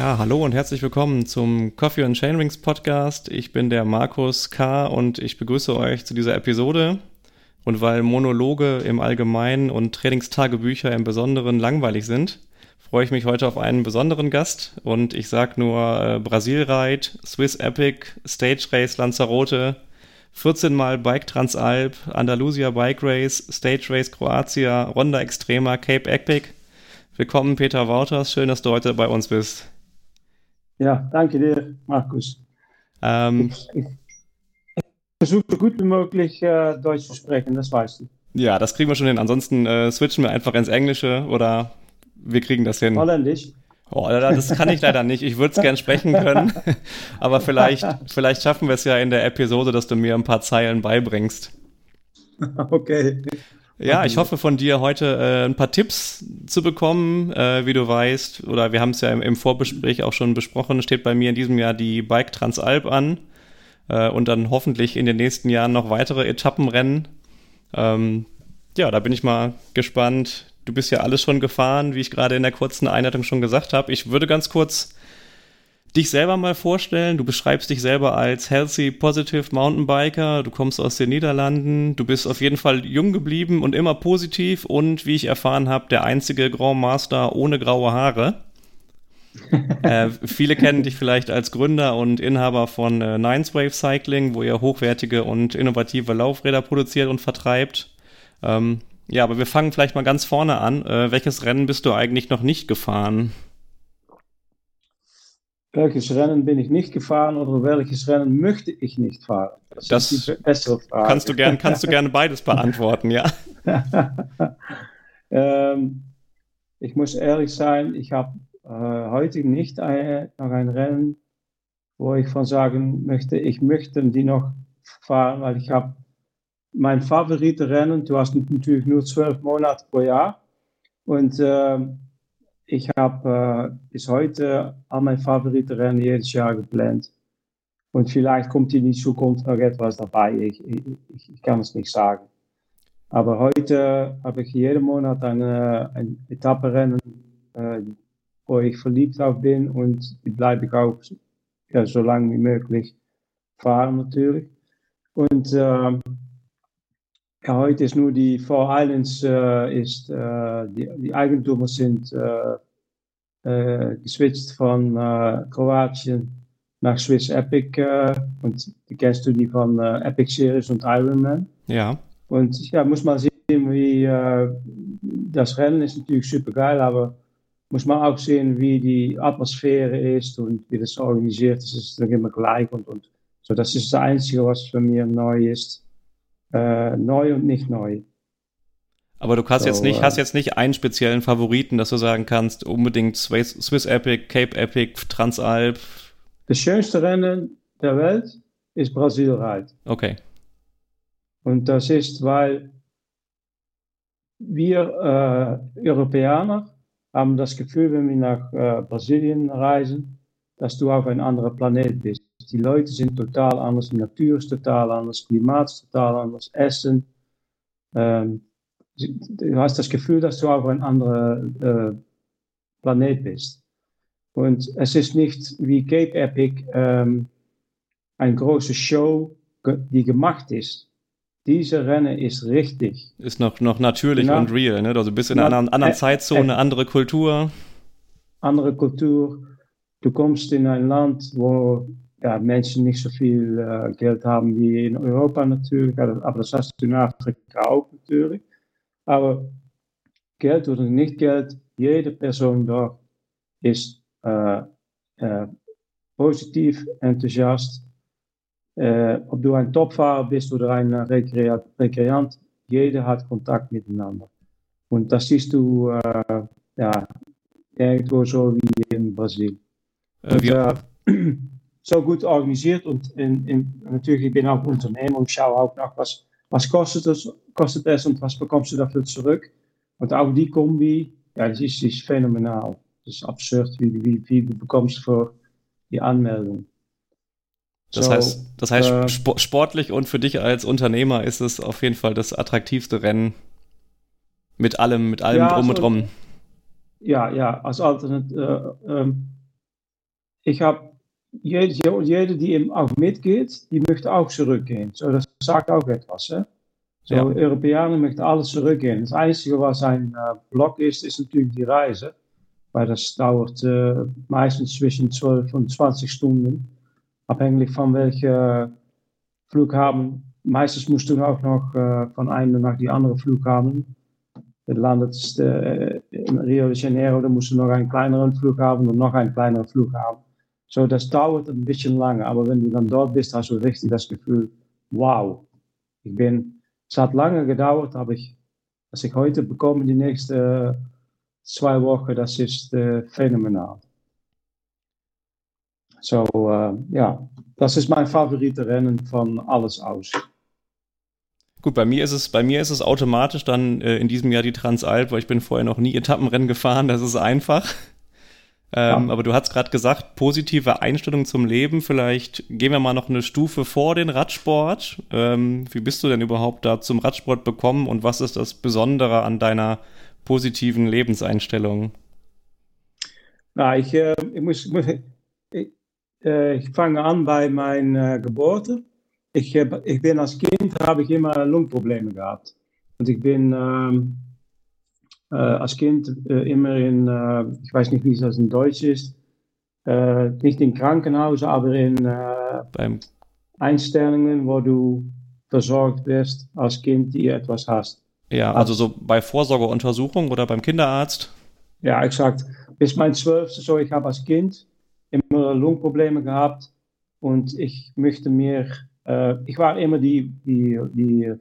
Ja, hallo und herzlich willkommen zum Coffee and Chainrings Podcast. Ich bin der Markus K. und ich begrüße euch zu dieser Episode. Und weil Monologe im Allgemeinen und Trainingstagebücher im Besonderen langweilig sind, freue ich mich heute auf einen besonderen Gast. Und ich sage nur äh, Brasil Ride, Swiss Epic, Stage Race Lanzarote, 14 Mal Bike Transalp, Andalusia Bike Race, Stage Race Kroatia, Ronda Extrema, Cape Epic. Willkommen, Peter Wouters. Schön, dass du heute bei uns bist. Ja, danke dir, Markus. Ähm, ich, ich, versuche so gut wie möglich äh, Deutsch zu sprechen, das weißt du. Ja, das kriegen wir schon hin. Ansonsten äh, switchen wir einfach ins Englische oder wir kriegen das hin. Holländisch. Oh, das kann ich leider nicht. Ich würde es gern sprechen können, aber vielleicht, vielleicht schaffen wir es ja in der Episode, dass du mir ein paar Zeilen beibringst. Okay. Ja, ich hoffe von dir heute äh, ein paar Tipps zu bekommen, äh, wie du weißt, oder wir haben es ja im, im, Vorbespräch auch schon besprochen, steht bei mir in diesem Jahr die Bike Transalp an äh, und dann hoffentlich in den nächsten Jahren noch weitere Etappenrennen. Ähm, ja, da bin ich mal gespannt. Du bist ja alles schon gefahren, wie ich gerade in der kurzen Einleitung schon gesagt habe. Ich würde ganz kurz dich selber mal vorstellen. Du beschreibst dich selber als healthy, positive Mountainbiker. Du kommst aus den Niederlanden. Du bist auf jeden Fall jung geblieben und immer positiv und, wie ich erfahren habe, der einzige Grand Master ohne graue Haare. äh, viele kennen dich vielleicht als Gründer und Inhaber von äh, Nines Wave Cycling, wo ihr hochwertige und innovative Laufräder produziert und vertreibt. Ähm, ja, aber wir fangen vielleicht mal ganz vorne an. Äh, welches Rennen bist du eigentlich noch nicht gefahren? Welches Rennen bin ich nicht gefahren oder welches Rennen möchte ich nicht fahren? Das, das ist die bessere Frage. Kannst du, gern, kannst du gerne beides beantworten, ja. ähm, ich muss ehrlich sein, ich habe äh, heute nicht ein, noch ein Rennen, wo ich von sagen möchte, ich möchte die noch fahren, weil ich habe mein favorite Rennen, du hast natürlich nur zwölf Monate pro Jahr und äh, habe äh, bis heute all meine favorite Rennen jedes Jahr geplant. Und vielleicht kommt in die Zukunft noch etwas dabei. Ich, ich, ich kann es nicht sagen. Aber heute habe ich jeden Monat eine, ein Etappenrennen, äh, wo ich verliebt auf bin und die bleibe ich auch ja, so lange wie möglich fahren natürlich. Und ja, heute ist nur die Four Islands, äh, ist, äh, die, die Eigentümer sind äh, äh, geswitcht von äh, Kroatien nach Swiss Epic. Äh, und die kennst du die von äh, Epic Series und Ironman. Ja. Und ja, muss man sehen, wie äh, das Rennen ist natürlich super geil, aber muss man auch sehen, wie die Atmosphäre ist und wie das organisiert ist. Es ist dann immer gleich und, und so. Das ist das Einzige, was für mich neu ist äh, neu und nicht neu. Aber du hast so, jetzt nicht, hast jetzt nicht einen speziellen Favoriten, dass du sagen kannst, unbedingt Swiss, Swiss Epic, Cape Epic, Transalp. Das schönste Rennen der Welt ist Brasil Ride. Okay. Und das ist, weil wir äh, Europäer haben das Gefühl, wenn wir nach äh, Brasilien reisen, dass du auf ein anderer Planet bist. Die Leute sind total anders, die Natur ist total anders, Klimaat ist total anders, Essen. Ähm, du hast das Gefühl, dass du auf ein anderer äh, Planet bist. Und es ist nicht wie Cape Epic ähm, eine große Show, die gemacht ist. Diese Rennen ist richtig. Ist noch, noch natürlich Na, und real, ne? Also bist in einer anderen Zeitzone, andere Kultur. Andere Kultur. Du kommst in ein Land, wo ja, Menschen nicht so viel äh, Geld haben wie in Europa natürlich, aber das hast du in Afrika auch natürlich. Aber Geld oder nicht Geld, jede Person dort ist äh, äh, positiv, enthousiast. Äh, ob du ein Topfahrer bist oder ein Rekreant, jeder hat Kontakt miteinander. Und das siehst du äh, ja, irgendwo so wie in Brasilien. Äh, und, äh, so gut organisiert und in, in, natürlich, ich bin auch Unternehmer und schaue auch nach, was, was kostet, es, kostet es und was bekommst du dafür zurück. Und auch die Kombi, ja, das ist, ist phänomenal. Das ist absurd, wie, wie viel du bekommst für die Anmeldung. Das so, heißt, das heißt äh, sportlich und für dich als Unternehmer ist es auf jeden Fall das attraktivste Rennen mit allem, mit allem ja, drum und drum. Ja, ja, als Alternat, äh, ähm, ich habe jede, jede, die eben auch mitgeht, die möchte auch zurückgehen. So, das sagt auch etwas. Hè? So, ja. Europäer möchten alles zurückgehen. Das Einzige, was ein äh, Block ist, ist natürlich die Reise. Weil das dauert äh, meistens zwischen 12 und 20 Stunden. Abhängig von welcher Flughafen. Meistens musst du auch noch äh, von einem nach die andere Flughafen. Du landet äh, in Rio de Janeiro, dann musst du noch einen kleineren Flughafen und noch einen kleineren Flughafen. So, das dauert ein bisschen lange, aber wenn du dann dort bist, hast du richtig das Gefühl, wow, ich bin, es hat lange gedauert, aber ich, was ich heute bekomme, die nächsten zwei Wochen, das ist äh, phänomenal. So, äh, ja, das ist mein favorite Rennen von alles aus. Gut, bei mir ist es, bei mir ist es automatisch dann äh, in diesem Jahr die Transalp, weil ich bin vorher noch nie Etappenrennen gefahren, das ist einfach. Ähm, ja. Aber du hast gerade gesagt, positive Einstellung zum Leben. Vielleicht gehen wir mal noch eine Stufe vor den Radsport. Ähm, wie bist du denn überhaupt da zum Radsport bekommen und was ist das Besondere an deiner positiven Lebenseinstellung? Na, ich, äh, ich, muss, ich, äh, ich fange an bei meiner äh, Geburt. Ich, ich bin als Kind, habe ich immer Lungenprobleme gehabt. Und ich bin ähm, äh, als Kind äh, immer in, äh, ich weiß nicht, wie das in Deutsch ist, nicht in Krankenhaus, aber in Beim Einstellungen, wo du versorgt wirst als Kind, die etwas hast. Ja, also so bei Vorsorgeuntersuchung oder beim Kinderarzt? Ja, exakt. Bis mein zwölfte, so ich habe als Kind immer Lungenprobleme gehabt und ich möchte mir, äh, ich war immer die, die, die,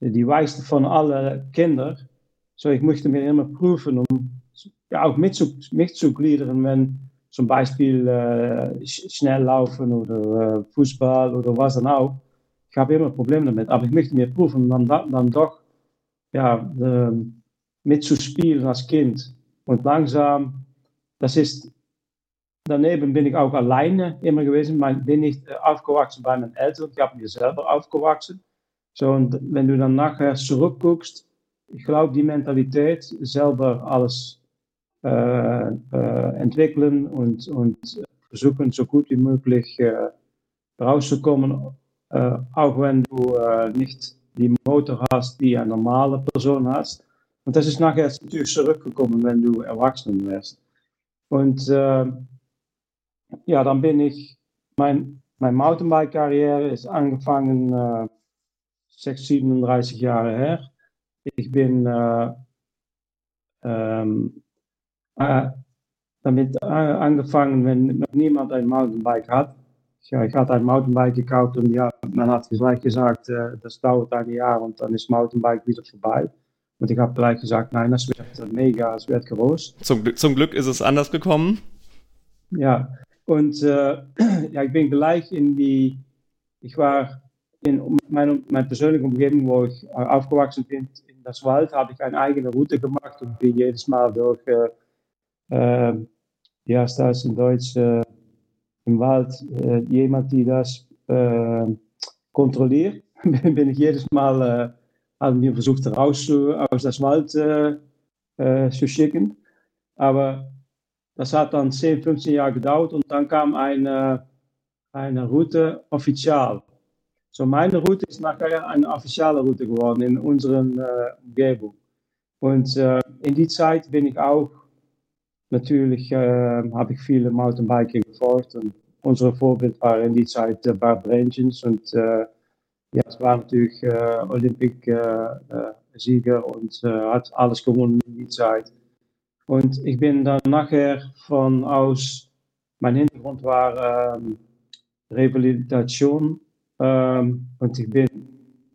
die wijste von allen Kindern so, ich möchte mir immer prüfen, um ja, auch mitzugliedern, wenn zum Beispiel äh, schnell laufen oder äh, Fußball oder was dann auch. Ich habe immer Probleme damit, aber ich möchte mir prüfen, dann, dann doch ja, äh, mitzuspielen als Kind. Und langsam, das ist, daneben bin ich auch alleine immer gewesen, ich bin nicht äh, aufgewachsen bei meinen Eltern, ich habe mir selber aufgewachsen. So, und wenn du dann nachher zurückguckst, ich glaube, die Mentalität, selber alles äh, äh, entwickeln und, und versuchen, so gut wie möglich äh, rauszukommen, äh, auch wenn du nicht die Motor hast, die eine normale Person hast. Und das ist nachher natürlich zurückgekommen, wenn du erwachsen. Und äh, ja, dann bin ich, mein, mein Mountainbike-Karriere ist angefangen äh, 6, 37 Jahre her. Ich bin äh, ähm, äh, damit äh, angefangen, wenn noch niemand ein Mountainbike hat. Ja, ich hatte ein Mountainbike gekauft und ja, man hat gleich gesagt, äh, das dauert ein Jahr und dann ist Mountainbike wieder vorbei. Und ich habe gleich gesagt, nein, das wird mega, es wird groß. Zum, zum Glück ist es anders gekommen. Ja, und äh, ja, ich bin gleich in die, ich war in meiner mein persönlichen Umgebung, wo ich aufgewachsen bin, das Wald habe ich eine eigene Route gemacht und bin jedes Mal durch, äh, äh, wie heißt das in Deutsch, äh, im Wald, äh, jemand, die das äh, kontrolliert, bin ich jedes Mal, äh, haben wir versucht raus aus das Wald zu schicken. Aber das hat dann 10, 15 Jahre gedauert und dann kam eine, eine Route offiziell. So, meine Route ist nachher eine offizielle Route geworden in unserer äh, Umgebung. Und äh, in die Zeit bin ich auch, natürlich äh, habe ich viele Mountainbiking gefolgt und unsere Vorbild war in die Zeit äh, Bart Brentjens und äh, ja, es war natürlich äh, Olympic-Sieger äh, und hat alles gewonnen in die Zeit. Und ich bin dann nachher von aus, mein Hintergrund war ähm, ähm, und ich bin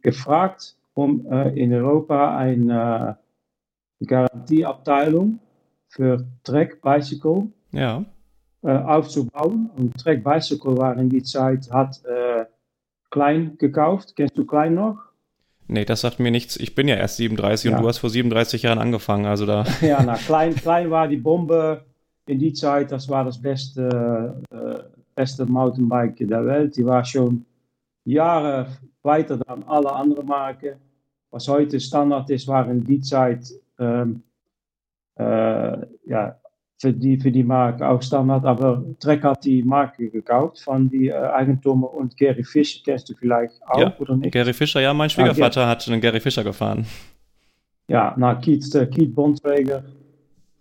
gefragt, um äh, in Europa eine Garantieabteilung für Trek Bicycle ja. äh, aufzubauen. Und Trek Bicycle war in die Zeit, hat äh, Klein gekauft. Kennst du Klein noch? Nee, das sagt mir nichts. Ich bin ja erst 37 ja. und du hast vor 37 Jahren angefangen, also da. Ja, na, Klein, Klein war die Bombe in die Zeit, das war das beste, äh, beste Mountainbike der Welt. Die war schon Jahre weiter dan alle andere Marken. Was heute Standard ist, waren in die Zeit ähm, äh, ja, für die, für die Marke auch Standard, aber Trek hat die Marke gekauft von die äh, Eigentümer und Gary Fischer kennst du vielleicht auch, ja, oder nicht? Gary Fischer, ja, mein Schwiegervater ja, hat einen Gary Fischer gefahren. Ja, na, Keith, äh, Keith Bondträger,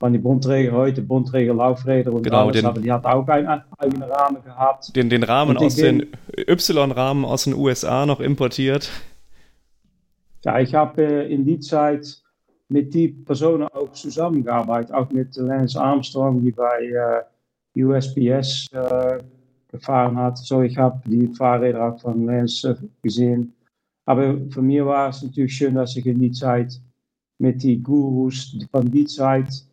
von die Bondträger heute, Bondträger Laufräder und genau, alles, den, aber die hat auch einen eigenen Rahmen gehabt. Den, den Rahmen aus den Y-Rahmen aus den USA noch importiert. Ja, ich habe äh, in die Zeit mit die Personen auch zusammengearbeitet, auch mit Lance Armstrong, die bei äh, USPS äh, gefahren hat. So, ich habe die Fahrräder auch von Lance gesehen. Aber für mich war es natürlich schön, dass ich in die Zeit mit die Gurus von die Zeit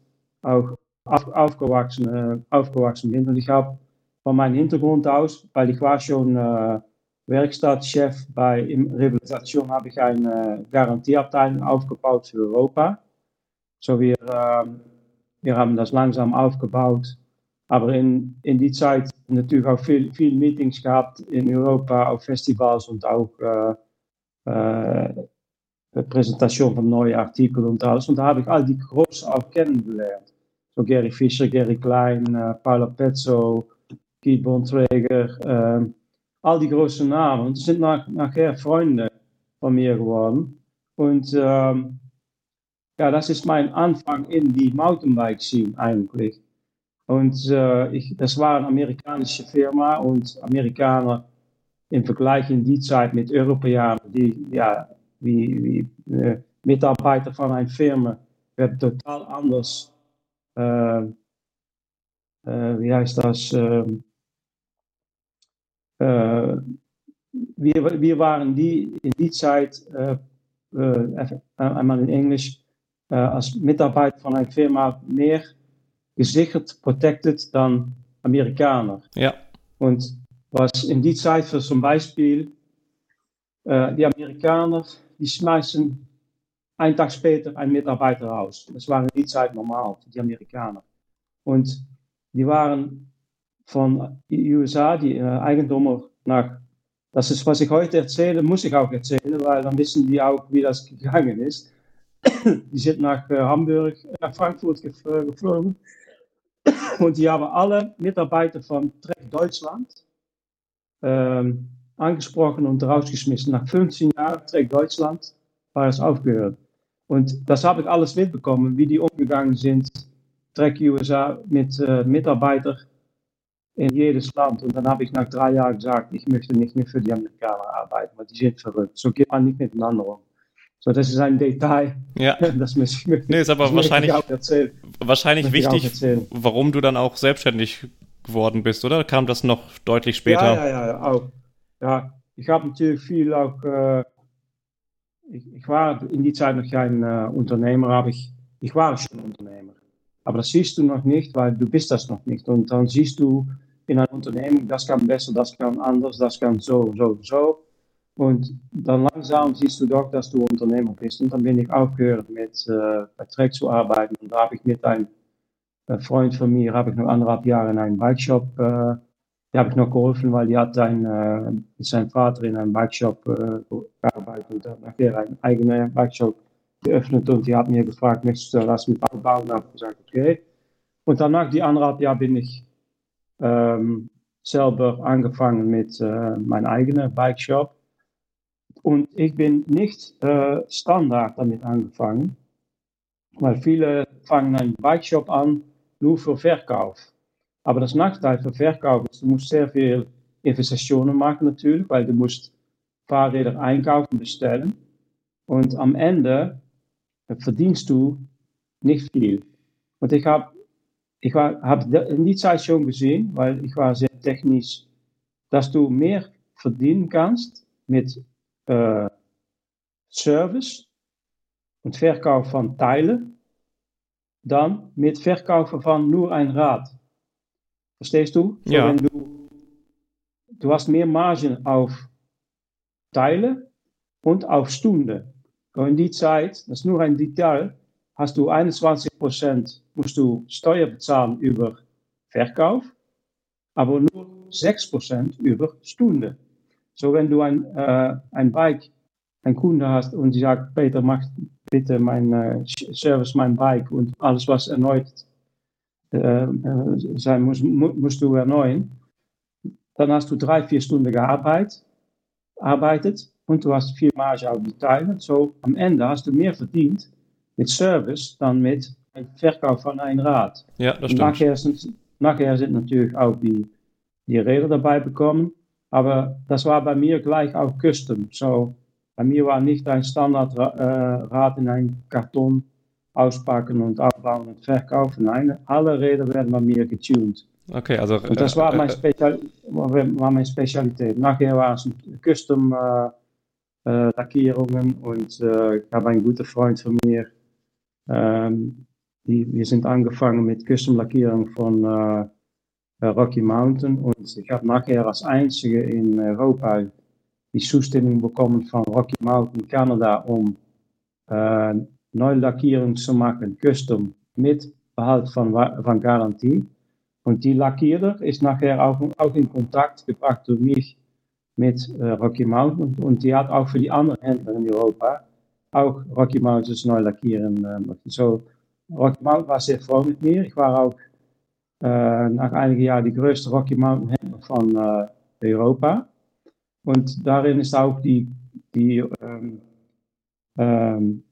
auch auf, aufgewachsen, äh, aufgewachsen bin. Und ich habe von meinem Hintergrund aus, weil ich war schon äh, Werkstattchef bei in Rehabilitation habe ich eine Garantieabteilung aufgebaut für Europa. So wir, äh, wir haben das langsam aufgebaut. Aber in, in die Zeit natürlich auch viel, viel Meetings gehabt in Europa, auf Festivals und auch äh, äh, Präsentation von neuen Artikeln und alles. Und da habe ich all die Großen auch kennengelernt. So Gary Fischer, Gary Klein, äh, Paula Pezzo, Keith Bontrager, äh, all die großen Namen. Und sind nach, nachher Freunde von mir geworden. Und ähm, ja, das ist mein Anfang in die Mountainbike-Scene eigentlich. Und äh, ich, das war amerikanische Firma und Amerikaner im Vergleich in die Zeit mit Europäern, die ja, wie, wie äh, Mitarbeiter von einer Firma, werden total anders, äh, äh wie heißt das, äh, wir, wir waren die, in die Zeit, äh, äh, einmal in Englisch, als Mitarbeiter von einer Firma mehr gesichert, protected dan Amerikaner. Ja. Und was in die Zeit für zum Beispiel, die Amerikaner, die schmeißen einen Tag später einen Mitarbeiter raus. Das war in die Zeit normal für die Amerikaner. Und die waren von USA, die äh, Eigentummer nach, das ist, was ich heute erzähle, muss ich auch erzählen, weil dann wissen die auch, wie das gegangen ist. Die sind nach äh, Hamburg, nach Frankfurt geflogen und die haben alle Mitarbeiter von Trek Deutschland ähm, angesprochen und rausgeschmissen. Nach 15 Jahren Trek Deutschland war es aufgehört. Und das habe ich alles mitbekommen, wie die umgegangen sind, Trek USA mit äh, Mitarbeitern in jedes Land. Und dann habe ich nach drei Jahren gesagt, ich möchte nicht mehr für die Amerikaner arbeiten, weil die sind verrückt. So geht man nicht miteinander um. So, das ist ein Detail. Ja. Das muss ich, nee, ist aber wahrscheinlich, wahrscheinlich wichtig, warum du dann auch selbstständig geworden bist, oder? Kam das noch deutlich später? Ja, ja, ja, auch. Ja, ich habe natürlich viel auch, äh, ich, ich, war in die Zeit noch kein äh, Unternehmer, aber ich, ich war schon Unternehmer. Aber das siehst du noch nicht, weil du bist das noch nicht. Und dann siehst du, in einer Unternehmung, das kann besser, das kann anders, das kann so, so, so. Und dann langsam siehst du doch, dass du Unternehmer bist. Und dann bin ich aufgehört mit äh, Trek zu arbeiten. Und da habe ich mit einem äh, Freund von mir, habe ich noch anderthalb Jahre in einem Bikeshop, äh, die habe ich noch geholfen, weil die hat ein, äh, mit seinem Vater in einem Bikeshop äh, gearbeitet und hat nachher einen eigenen Bikeshop geöffnet und die hat mir gefragt, möchtest du das mit aufbauen? Und habe gesagt, okay. Und danach die anderthalb Jahre bin ich ähm, selber angefangen mit äh, meinem eigenen Bike Shop. Und ich bin nicht äh, Standard damit angefangen, weil viele fangen einen Bike Shop an nur für Verkauf. Aber das Nachteil für Verkauf du musst sehr viel Investitionen machen natürlich, weil du musst Fahrräder einkaufen, bestellen. Und am Ende verdienst du nicht viel. Und ich habe ich habe in die Zeit schon gesehen, weil ich war sehr technisch, dass du mehr verdienen kannst mit äh, Service und Verkauf von Teilen, dann mit Verkaufen von nur ein Rad. Verstehst du? So, ja. du, du hast mehr Margen auf Teile und auf Stunden. Und in die Zeit, das ist nur ein Detail, hast du 21 Prozent musst du Steuer bezahlen über Verkauf, aber nur 6 Prozent über Stunde. So, wenn du ein, äh, ein Bike, ein Kunde hast und die sagt, Peter, mach bitte mein äh, Service, mein Bike und alles, was erneut sein muss, musst du erneuern. Dann hast du drei, vier Stunden gearbeitet, arbeitet und du hast viel Marge auf die Teile. So am Ende hast du mehr verdient mit Service dann mit Verkauf von einem Rad. Ja, das stimmt. Nachher sind, nachher sind natürlich auch die, die Räder dabei bekommen, aber das war bei mir gleich auch Custom. So, bei mir war nicht ein Standardrad äh, in einem Karton auspacken und abbauen und verkaufen. Nein, alle Räder werden bei mir getuned. Okay, also. Und das war, mein Spezial, war meine Spezialität. Nachher war es Custom äh, äh, Lackierungen und äh, ich habe einen guten Freund von mir, ähm, die, wir sind angefangen mit Custom Lackierung von äh, Rocky Mountain und ich habe nachher als einzige in Europa die Zustimmung bekommen von Rocky Mountain Canada um äh, neue Lackierung zu machen, custom, mit Behalt von, von Garantie. Und die Lackierer ist nachher auch, auch in Kontakt gebracht durch mich mit äh, Rocky Mountain und die hat auch für die anderen Händler in Europa auch Rocky Mountains neu lackieren. Äh, so, Rocky Mountain war sehr froh mit mir. Ich war auch äh, nach einigen Jahren die größte Rocky Mountain Händler von äh, Europa. Und darin ist auch die, die ähm, ähm,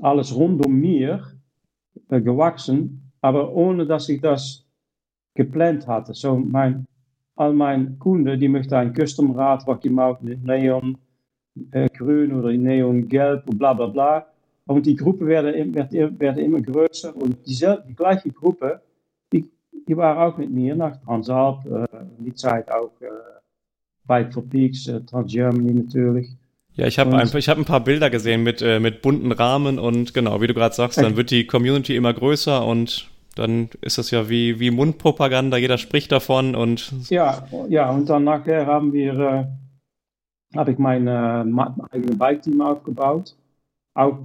alles rund um mir äh, gewachsen, aber ohne dass ich das geplant hatte. So mein, meine Kunden, die möchten ein Custom-Rad, was ich mache in Neon äh, grün oder Neon gelb bla bla bla. Und die Gruppe werden, werden, werden immer größer und dieselbe, die gleiche Gruppe, die, die waren auch mit mir nach Transalp, äh, die Zeit auch äh, Bike for Peaks, äh, Trans Germany natürlich. Ja, ich habe ein, hab ein paar Bilder gesehen mit, äh, mit bunten Rahmen und genau, wie du gerade sagst, dann wird die Community immer größer und dann ist das ja wie, wie Mundpropaganda, jeder spricht davon und. Ja, ja, und dann nachher haben wir, äh, habe ich mein, äh, mein eigenes Bike-Team aufgebaut. Auch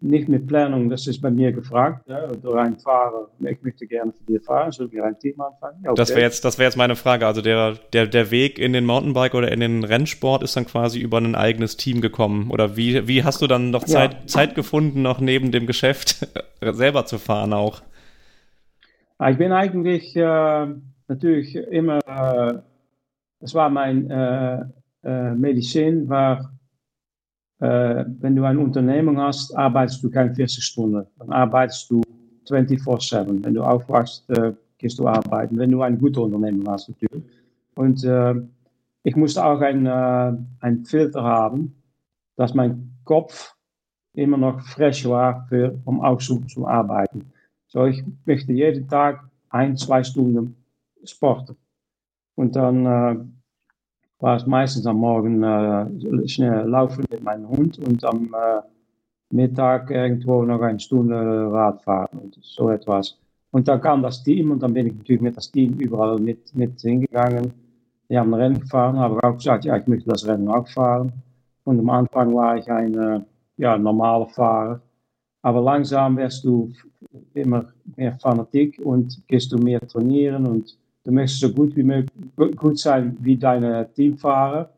nicht mit Planung, das ist bei mir gefragt, ja, durch einen Fahrer, ich möchte gerne für dich fahren, soll wir ein Team anfangen? Okay. Das wäre jetzt, das jetzt meine Frage. Also der, der, der Weg in den Mountainbike oder in den Rennsport ist dann quasi über ein eigenes Team gekommen. Oder wie, wie hast du dann noch Zeit, ja. Zeit gefunden, noch neben dem Geschäft selber zu fahren auch? Ah, ich bin eigentlich äh, natürlich immer, äh, das war mein äh, äh Medizin, war äh, wenn du eine Unternehmung hast, arbeitest du keine 40 Stunden. Dann arbeitest du 24-7. Wenn du aufwachst, äh, gehst du arbeiten. Wenn du eine gute Unternehmung hast, natürlich. Und äh, ich musste auch ein, äh, ein Filter haben, dass mein Kopf immer noch frisch war, für, um auch so zu arbeiten. So, ich möchte jeden Tag ein, zwei Stunden sporten. Und dann war es meistens am Morgen äh, schnell laufen mit meinem Hund und am äh, Mittag irgendwo noch eine Stunde Radfahren und so etwas. Und dann kam das Team und dann bin ich natürlich mit das Team überall mit, mit hingegangen. Die haben ein Rennen gefahren, habe auch gesagt, ja, ich möchte das Rennen auch fahren. Und am Anfang war ich ein äh, ja, normaler Fahrer. Aber langsam wirst du immer mehr Fanatik und gehst du mehr trainieren und Du möchtest so gut wie möglich gut sein wie deine Teamfahrer.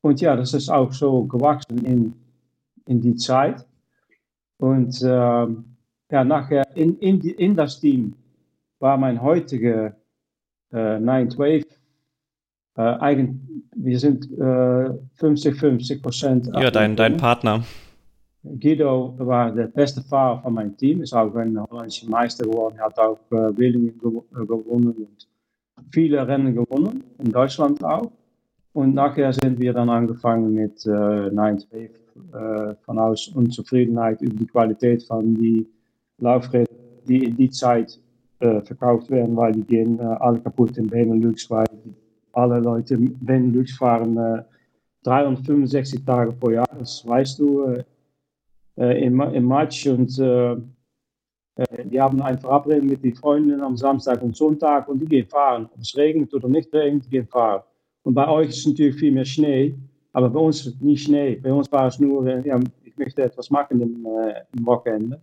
Und ja, das ist auch so gewachsen in, in die Zeit. Und äh, ja, nachher in, in, die, in das Team war mein heutiger äh, 912 äh, eigen, wir sind äh, 50, 50 Prozent. Ja, dein, dein Partner. Guido war der beste Fahrer von meinem Team, ist auch ein holländischer Meister geworden, hat auch äh, Willingen gewonnen und viele Rennen gewonnen, in Deutschland auch. Und nachher sind wir dann angefangen mit äh, 9 äh, von aus Unzufriedenheit über die Qualität von die Laufräder, die in die Zeit äh, verkauft werden, weil die gehen äh, alle kaputt in Benelux, weil alle Leute in Benelux fahren äh, 365 Tage pro Jahr, das weißt du, äh, im, im Match und die haben ein Verabredung mit den Freunden am Samstag und Sonntag und die gehen fahren. Ob es regnet oder nicht regnet, die gehen fahren. Und bei euch ist es natürlich viel mehr Schnee, aber bei uns ist es nicht Schnee. Bei uns war es nur, äh, ja, ich möchte etwas machen im, äh, im Wochenende.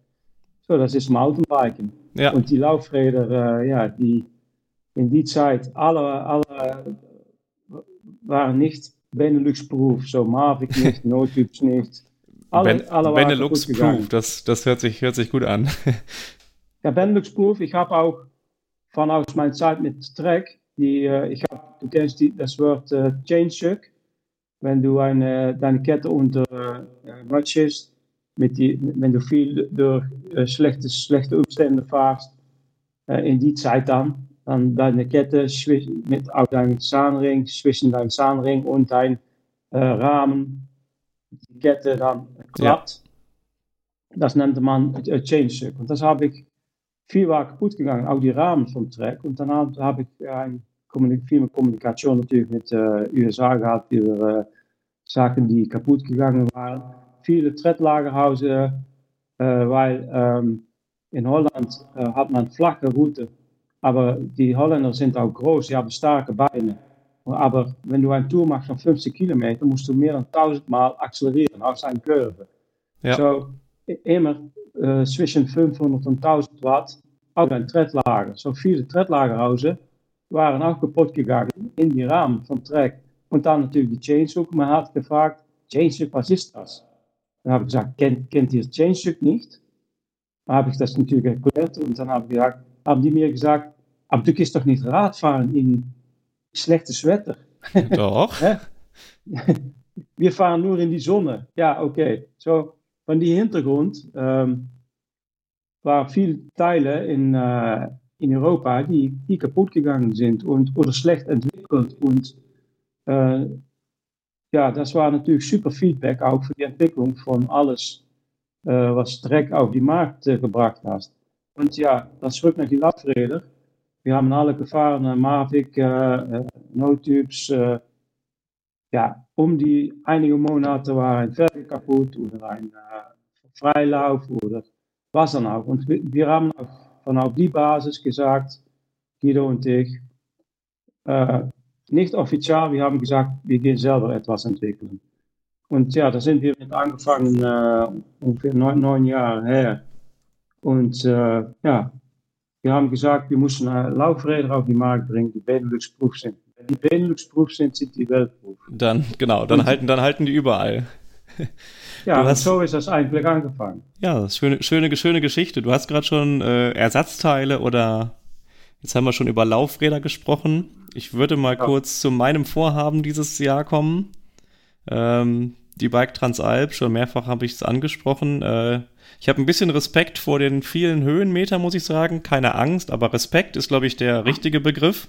So, das ist Mountainbiken. Ja. Und die Laufräder, äh, ja, die in die Zeit, alle, alle waren nicht Benelux-Beruf. So Mavic nicht, Notyps nicht. Alle, ben, alle Benelux Proof, das, das hört, sich, hört sich gut an. ja, Benelux-Proof, ich habe auch von aus meiner Zeit mit Trek, die, äh, ich hab, du kennst die, das Wort äh, Chain Shock, wenn du eine, deine Kette unter äh, matchst, mit die, wenn du viel durch äh, schlechte, schlechte Umstände fahrst, äh, in die Zeit dann, dann deine Kette mit auch deinem Zahnring, zwischen deinem Zahnring und dein äh, Rahmen, die Kette dann klappt. Ja. Das nannte man äh, Chain Shock. Und das habe ich viel war kaputt gegangen, auch die Rahmen vom Track. Und habe hab ich ein, viel mehr Kommunikation natürlich mit äh, USA gehabt über äh, Sachen, die kaputt gegangen waren. Viele Treadlagerhausen, äh, weil ähm, in Holland hat man flache Route, aber die Holländer sind auch groß, die haben starke Beine. Aber wenn du eine Tour machst von 50 Kilometer, musst du mehr dan 1000 Mal accelereren aus einer Kurve. Ja. So, immer äh, zwischen 500 und 1000 Watt auch ein Treadlager. So viele Treadlagerhausen waren auch kaputt gegangen in die Rahmen vom Track. Und dann natürlich die Chainhook. Man hat gefragt, Chainhook, was ist das? Dann habe ich gesagt, kennt, kennt ihr Chainhook nicht? Dann habe ich das natürlich erklärt und dann habe ich gesagt, haben die mir gesagt, aber du kannst doch nicht Radfahren in schlechtes Wetter. Doch. Wir fahren nur in die Sonne. Ja, okay. So, von die Hintergrund ähm, waren viele Teile in, äh, in Europa, die, die kaputt gegangen sind und, oder schlecht entwickelt. Und äh, ja, das war natürlich super Feedback auch für die Entwicklung von alles, äh, was Trek auf die Markt gebracht hat. Und ja, dan zurück naar die Laufräder. Wir haben alle gefahren, Mavic, äh, No-Tubes, ja, um die einige Monate war ein Fertig kaputt oder ein äh, Freilauf oder was dann auch. Und wir, von auf die Basis gesagt, Guido und ich, äh, nicht offiziell, wir haben gesagt, wir gehen selber etwas entwickeln. Und ja, da sind wir mit angefangen, äh, ungefähr neun, neun Jahre her. Und äh, ja, wir haben gesagt, wir müssen Laufräder auf die Markt bringen, die Benelux-proof sind die Benelux-Proof sind, sind die Weltproof. Dann, genau, dann halten, dann halten die überall. Ja, hast, so ist das eigentlich angefangen. Ja, das ist schöne, schöne, schöne Geschichte. Du hast gerade schon äh, Ersatzteile oder jetzt haben wir schon über Laufräder gesprochen. Ich würde mal ja. kurz zu meinem Vorhaben dieses Jahr kommen. Ähm, die Bike Transalp, schon mehrfach habe ich es angesprochen. Äh, ich habe ein bisschen Respekt vor den vielen Höhenmetern, muss ich sagen. Keine Angst, aber Respekt ist, glaube ich, der richtige Begriff.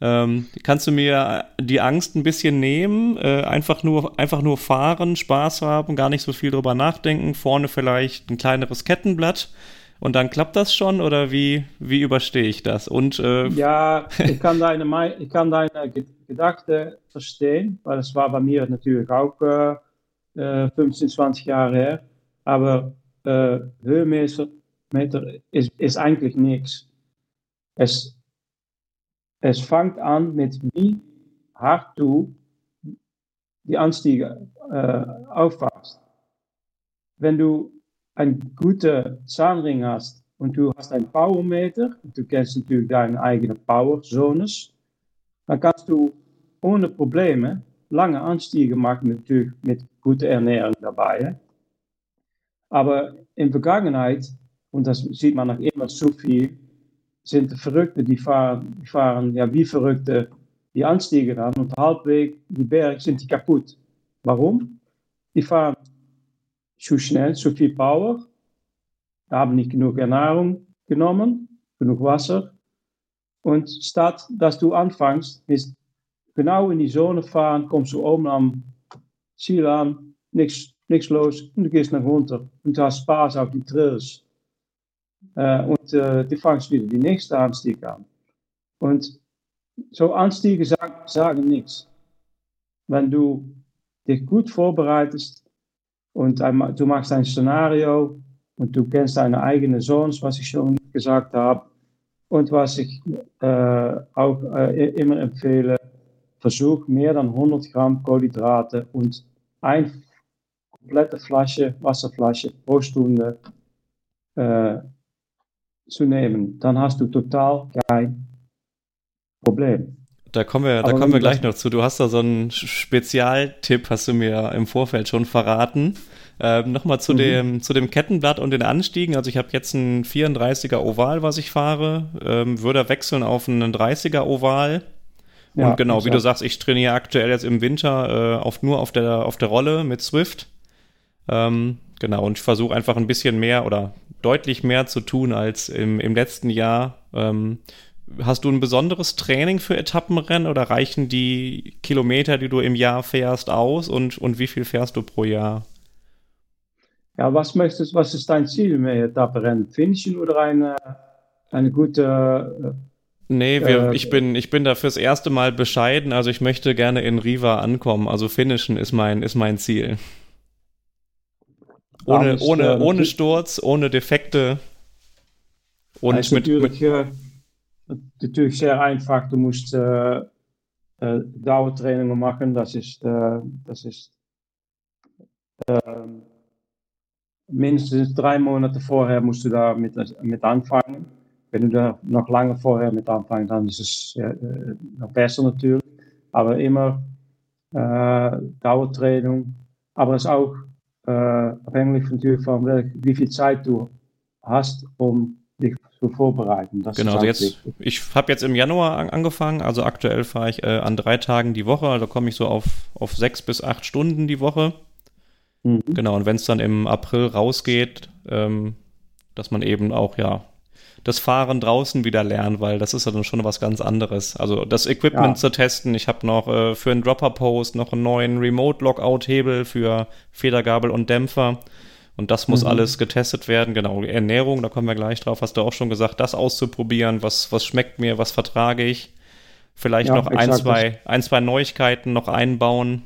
Ähm, kannst du mir die Angst ein bisschen nehmen? Äh, einfach, nur, einfach nur fahren, Spaß haben, gar nicht so viel drüber nachdenken, vorne vielleicht ein kleineres Kettenblatt und dann klappt das schon oder wie, wie überstehe ich das? Und, äh, ja, ich kann deine, ich kann deine Gedachte verstehen, weil es war bei mir natürlich auch äh, 15, 20 Jahre her. Aber äh, Höhenmeter ist, ist eigentlich nichts. Es, es fängt an mit wie hart du die Anstiege äh, aufwachst. Wenn du einen guten Zahnring hast und du hast einen Powermeter, du kennst natürlich deine eigenen Powerzones, dann kannst du ohne Probleme lange Anstiege machen, natürlich mit guter Ernährung dabei. Aber in Vergangenheit, und das sieht man noch immer zu viel, sind de Verrückte, die fahren, ja, wie Verrückte die Anstiege an und halbwegs die Berg sind die kaputt. Warum? Die fahren zu schnell, zu viel Power, haben nicht genug Ernährung genommen, genug Wasser. Und statt dass du anfängst, ist genau in die Zone fahren, kommst du oben am Ziel an, nichts, nichts los und du gehst nach runter und hast Spaß auf die Trails. Äh, und äh, du wieder die nächste Anstieg an. Und so Anstiege sagen, sagen nichts. Wenn du dich gut vorbereitest und du machst ein Szenario und du kennst deine eigenen Zones, was ich schon gesagt habe, und was ich äh, auch äh, immer empfehle, versuch mehr dan 100 Gramm Kohlenhydrate und ein komplette Flasche, Wasserflasche pro Stunde äh, zu nehmen, dann hast du total kein Problem. Da kommen wir, da kommen wir gleich noch zu. Du hast da so einen Spezialtipp, hast du mir im Vorfeld schon verraten. Ähm, Nochmal zu, mhm. dem, zu dem Kettenblatt und den Anstiegen. Also ich habe jetzt ein 34er Oval, was ich fahre, ähm, würde wechseln auf einen 30er Oval. Und ja, genau, wie du sagst, ich trainiere aktuell jetzt im Winter äh, auf, nur auf der, auf der Rolle mit Swift. Ähm, genau, und ich versuche einfach ein bisschen mehr oder deutlich mehr zu tun als im, im letzten Jahr. Ähm, hast du ein besonderes Training für Etappenrennen oder reichen die Kilometer, die du im Jahr fährst, aus und, und wie viel fährst du pro Jahr? Ja, was möchtest, was ist dein Ziel mit Etappenrennen? Finishen oder eine, eine gute. Äh, nee, wir, äh, ich, bin, ich bin da fürs erste Mal bescheiden. Also ich möchte gerne in Riva ankommen. Also finishen ist mein, ist mein Ziel. Ohne, ohne, äh, ohne Sturz, ohne Defekte. Und mit, natürlich, mit, äh, natürlich sehr einfach. Du musst äh, äh, Dauertrainingen machen. Das ist, äh, das ist mindestens drei Monate vorher musst du da mit, mit anfangen. Wenn du da noch lange vorher mit anfangen, dann ist es ja, äh, noch besser natürlich. Aber immer Dauertraining. Aber es ist auch äh, abhängig natürlich von wie viel Zeit du hast, um dich zu vorbereiten. Das genau, also jetzt, wichtig. ich habe jetzt im Januar an, angefangen, also aktuell fahre ich äh, an drei Tagen die Woche, also komme ich so auf, auf sechs bis acht Stunden die Woche. Mhm. Genau, und wenn es dann im April rausgeht, ähm, dass man eben auch, ja, das Fahren draußen wieder lernt, weil das ist ja dann schon was ganz anderes. Also das Equipment ja. zu testen. Ich habe noch äh, für einen Dropper-Post noch einen neuen Remote-Lockout-Hebel für Federgabel und Dämpfer. Und das muss mhm. alles getestet werden. Genau, Ernährung, da kommen wir gleich drauf, hast du auch schon gesagt, das auszuprobieren. Was, was schmeckt mir, was vertrage ich? Vielleicht ja, noch ein zwei, ein, zwei Neuigkeiten noch einbauen.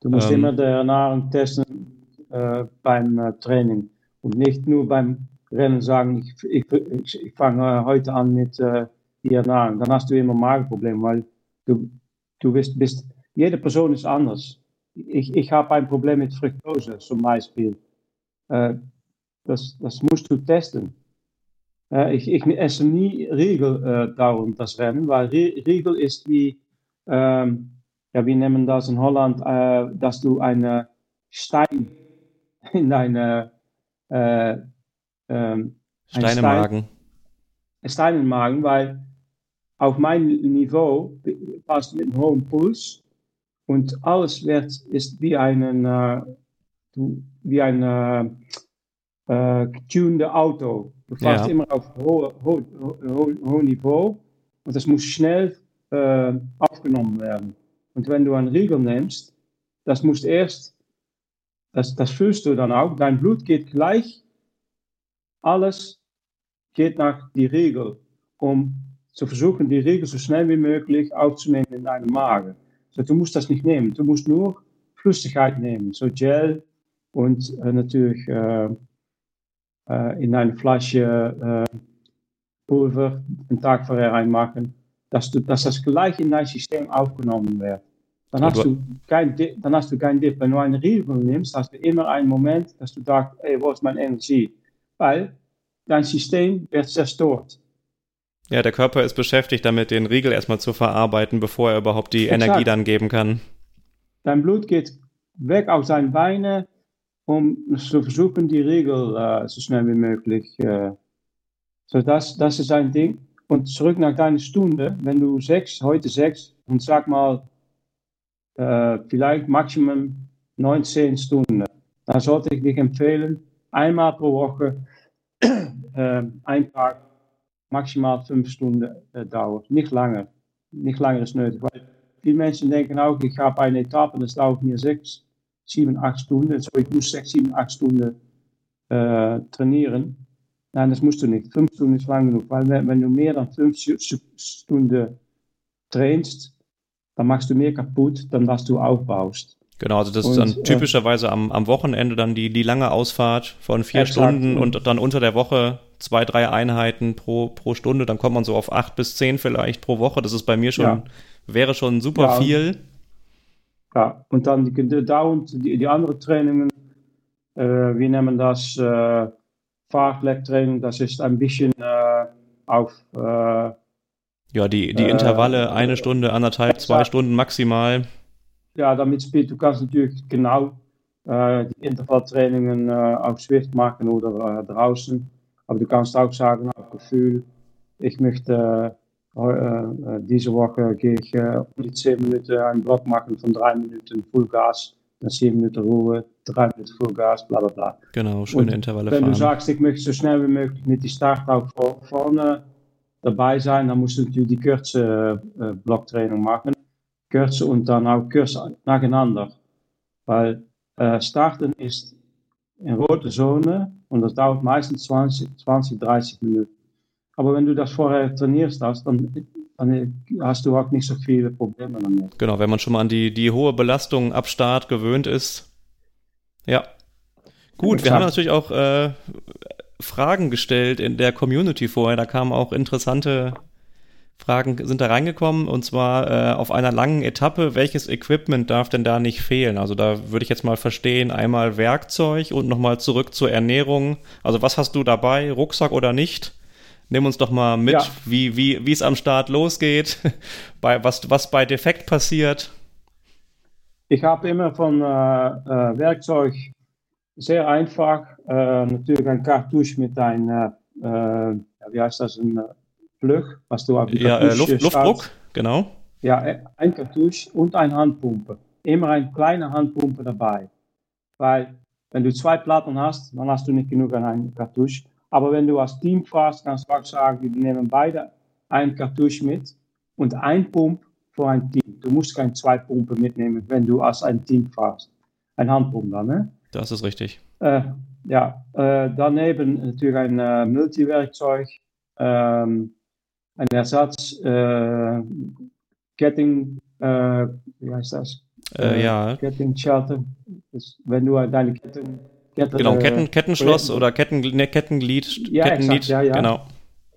Du musst ähm, immer die Ernährung testen äh, beim äh, Training und nicht nur beim Rennen sagen, ich, ich, ich, ich fange heute an mit äh, die Ernährung. Dann hast du immer Magenprobleme, weil du, du bist, bist, jede Person ist anders. Ich, ich habe ein Problem mit Fructose zum Beispiel. Äh, das, das musst du testen. Äh, ich, ich esse nie Riegel äh, darum, das Rennen, weil Riegel ist wie, ähm, ja, wir nennen das in Holland, äh, dass du einen Stein in deine äh, ähm, Stein im Magen. Ein Stein im Magen, weil auf mein Niveau passt mit einem hohen Puls und alles wird, ist wie ein, äh, wie ein äh, äh, getunede Auto. Du fährst ja. immer auf hohem ho ho ho Niveau und das muss schnell äh, aufgenommen werden. Und wenn du einen Riegel nimmst, das muss erst, das, das fühlst du dann auch, dein Blut geht gleich, alles geht nach die Riegel, um zu versuchen, die Riegel so schnell wie möglich aufzunehmen in deine Magen. So, du musst das nicht nehmen, du musst nur Flüssigkeit nehmen, so Gel und äh, natürlich äh, äh, in eine Flasche äh, Pulver einen Tag vorher reinmachen dass, du, dass das gleich in dein System aufgenommen wird. Dann hast, du kein, dann hast du kein Dip. Wenn du einen Riegel nimmst, hast du immer einen Moment, dass du sagst, ey, wo ist meine Energie? Weil dein System wird zerstört. Ja, der Körper ist beschäftigt damit, den Riegel erstmal zu verarbeiten, bevor er überhaupt die Exakt. Energie dann geben kann. Dein Blut geht weg aus seinen Beinen, um zu versuchen, die Riegel äh, so schnell wie möglich. Äh, so das, das ist ein Ding. Und zurück nach deiner Stunde, wenn du sechs, heute sechs und sag mal, äh, vielleicht Maximum 19 Stunden, dann sollte ich dich empfehlen, einmal pro Woche, äh, ein Tag, maximal fünf Stunden äh, dauert. Nicht langer. Nicht langer ist nötig. Weil viele Menschen denken auch, ich habe eine Etappe, das dauert mir sechs, sieben, acht Stunden. So, ich muss sechs, sieben, acht Stunden äh, trainieren. Nein, das musst du nicht. Fünf Stunden ist lang genug, weil wenn du mehr dan fünf Stunden trainst, dann machst du mehr kaputt, dann was du aufbaust. Genau, also das und, ist dann typischerweise äh, am, am Wochenende dann die, die lange Ausfahrt von vier exakt. Stunden und dann unter der Woche zwei, drei Einheiten pro, pro Stunde. Dann kommt man so auf acht bis zehn vielleicht pro Woche. Das ist bei mir schon, ja. wäre schon super ja, viel. Ja, und dann die, die, die, die anderen Trainingen, äh, wir nennen das äh, Fahrtlecktraining, das ist ein bisschen äh, auf, äh, Ja, die, die Intervalle, äh, eine Stunde, anderthalb, zwei Stunden maximal. Ja, damit spielt du kannst natürlich genau äh, die Intervalltrainingen äh, auf Swift machen oder äh, draußen. Aber du kannst auch sagen, auf Gefühl, ich möchte äh, äh, diese Woche gehe ich um die 10 Minuten einen Block machen von 3 Minuten Fullgas, dann 7 Minuten Ruhe, 3 Minuten Fullgas, bla bla bla. Genau, schöne Intervalle Wenn fahren. du sagst, ich möchte so schnell wie möglich mit die Start auch vorne dabei sein, dann musst du natürlich die kurze äh, Blocktraining machen. Kürze und dann auch kürzer nacheinander. Weil äh, starten ist in rote Zone und das dauert meistens 20, 20, 30 Minuten. Aber wenn du das vorher trainierst hast, dann, dann hast du auch nicht so viele Probleme damit. Genau, wenn man schon mal an die, die hohe Belastung ab Start gewöhnt ist. Ja. Gut, wir haben natürlich auch äh, Fragen gestellt in der Community vorher. Da kamen auch interessante Fragen sind da reingekommen und zwar äh, auf einer langen Etappe, welches Equipment darf denn da nicht fehlen? Also da würde ich jetzt mal verstehen, einmal Werkzeug und nochmal zurück zur Ernährung. Also was hast du dabei, Rucksack oder nicht? Nimm uns doch mal mit, ja. wie, wie, wie es am Start losgeht, bei, was, was bei Defekt passiert. Ich habe immer von äh, äh, Werkzeug sehr einfach, äh, natürlich ein Kartusch mit einem, äh, wie heißt das, ein Plug, was du auf die ja, äh, Luft, Luftdruck, genau. Ja, äh, ein Kartusch und eine Handpumpe. Immer eine kleine Handpumpe dabei. Weil, wenn du zwei Platten hast, dann hast du nicht genug an einem Kartusch. Aber wenn du als Team fährst, kannst du auch sagen, wir nehmen beide ein Kartusch mit und ein Pump für ein Team. Du musst keine zwei Pumpen mitnehmen, wenn du als ein Team fährst. Ein Handpump dann, ne? Das ist richtig. Äh, ja, äh, daneben natürlich ein äh, Multiwerkzeug. Ähm, ein Ersatz, äh, Ketting, äh, wie heißt das? Äh, ja. Ketting Shelter. wenn du deine Ketten, Ketten genau, Ketten, Kettenschloss oder Ketten, ne, Kettenglied, ja, Kettenglied, exakt, ja, ja. genau.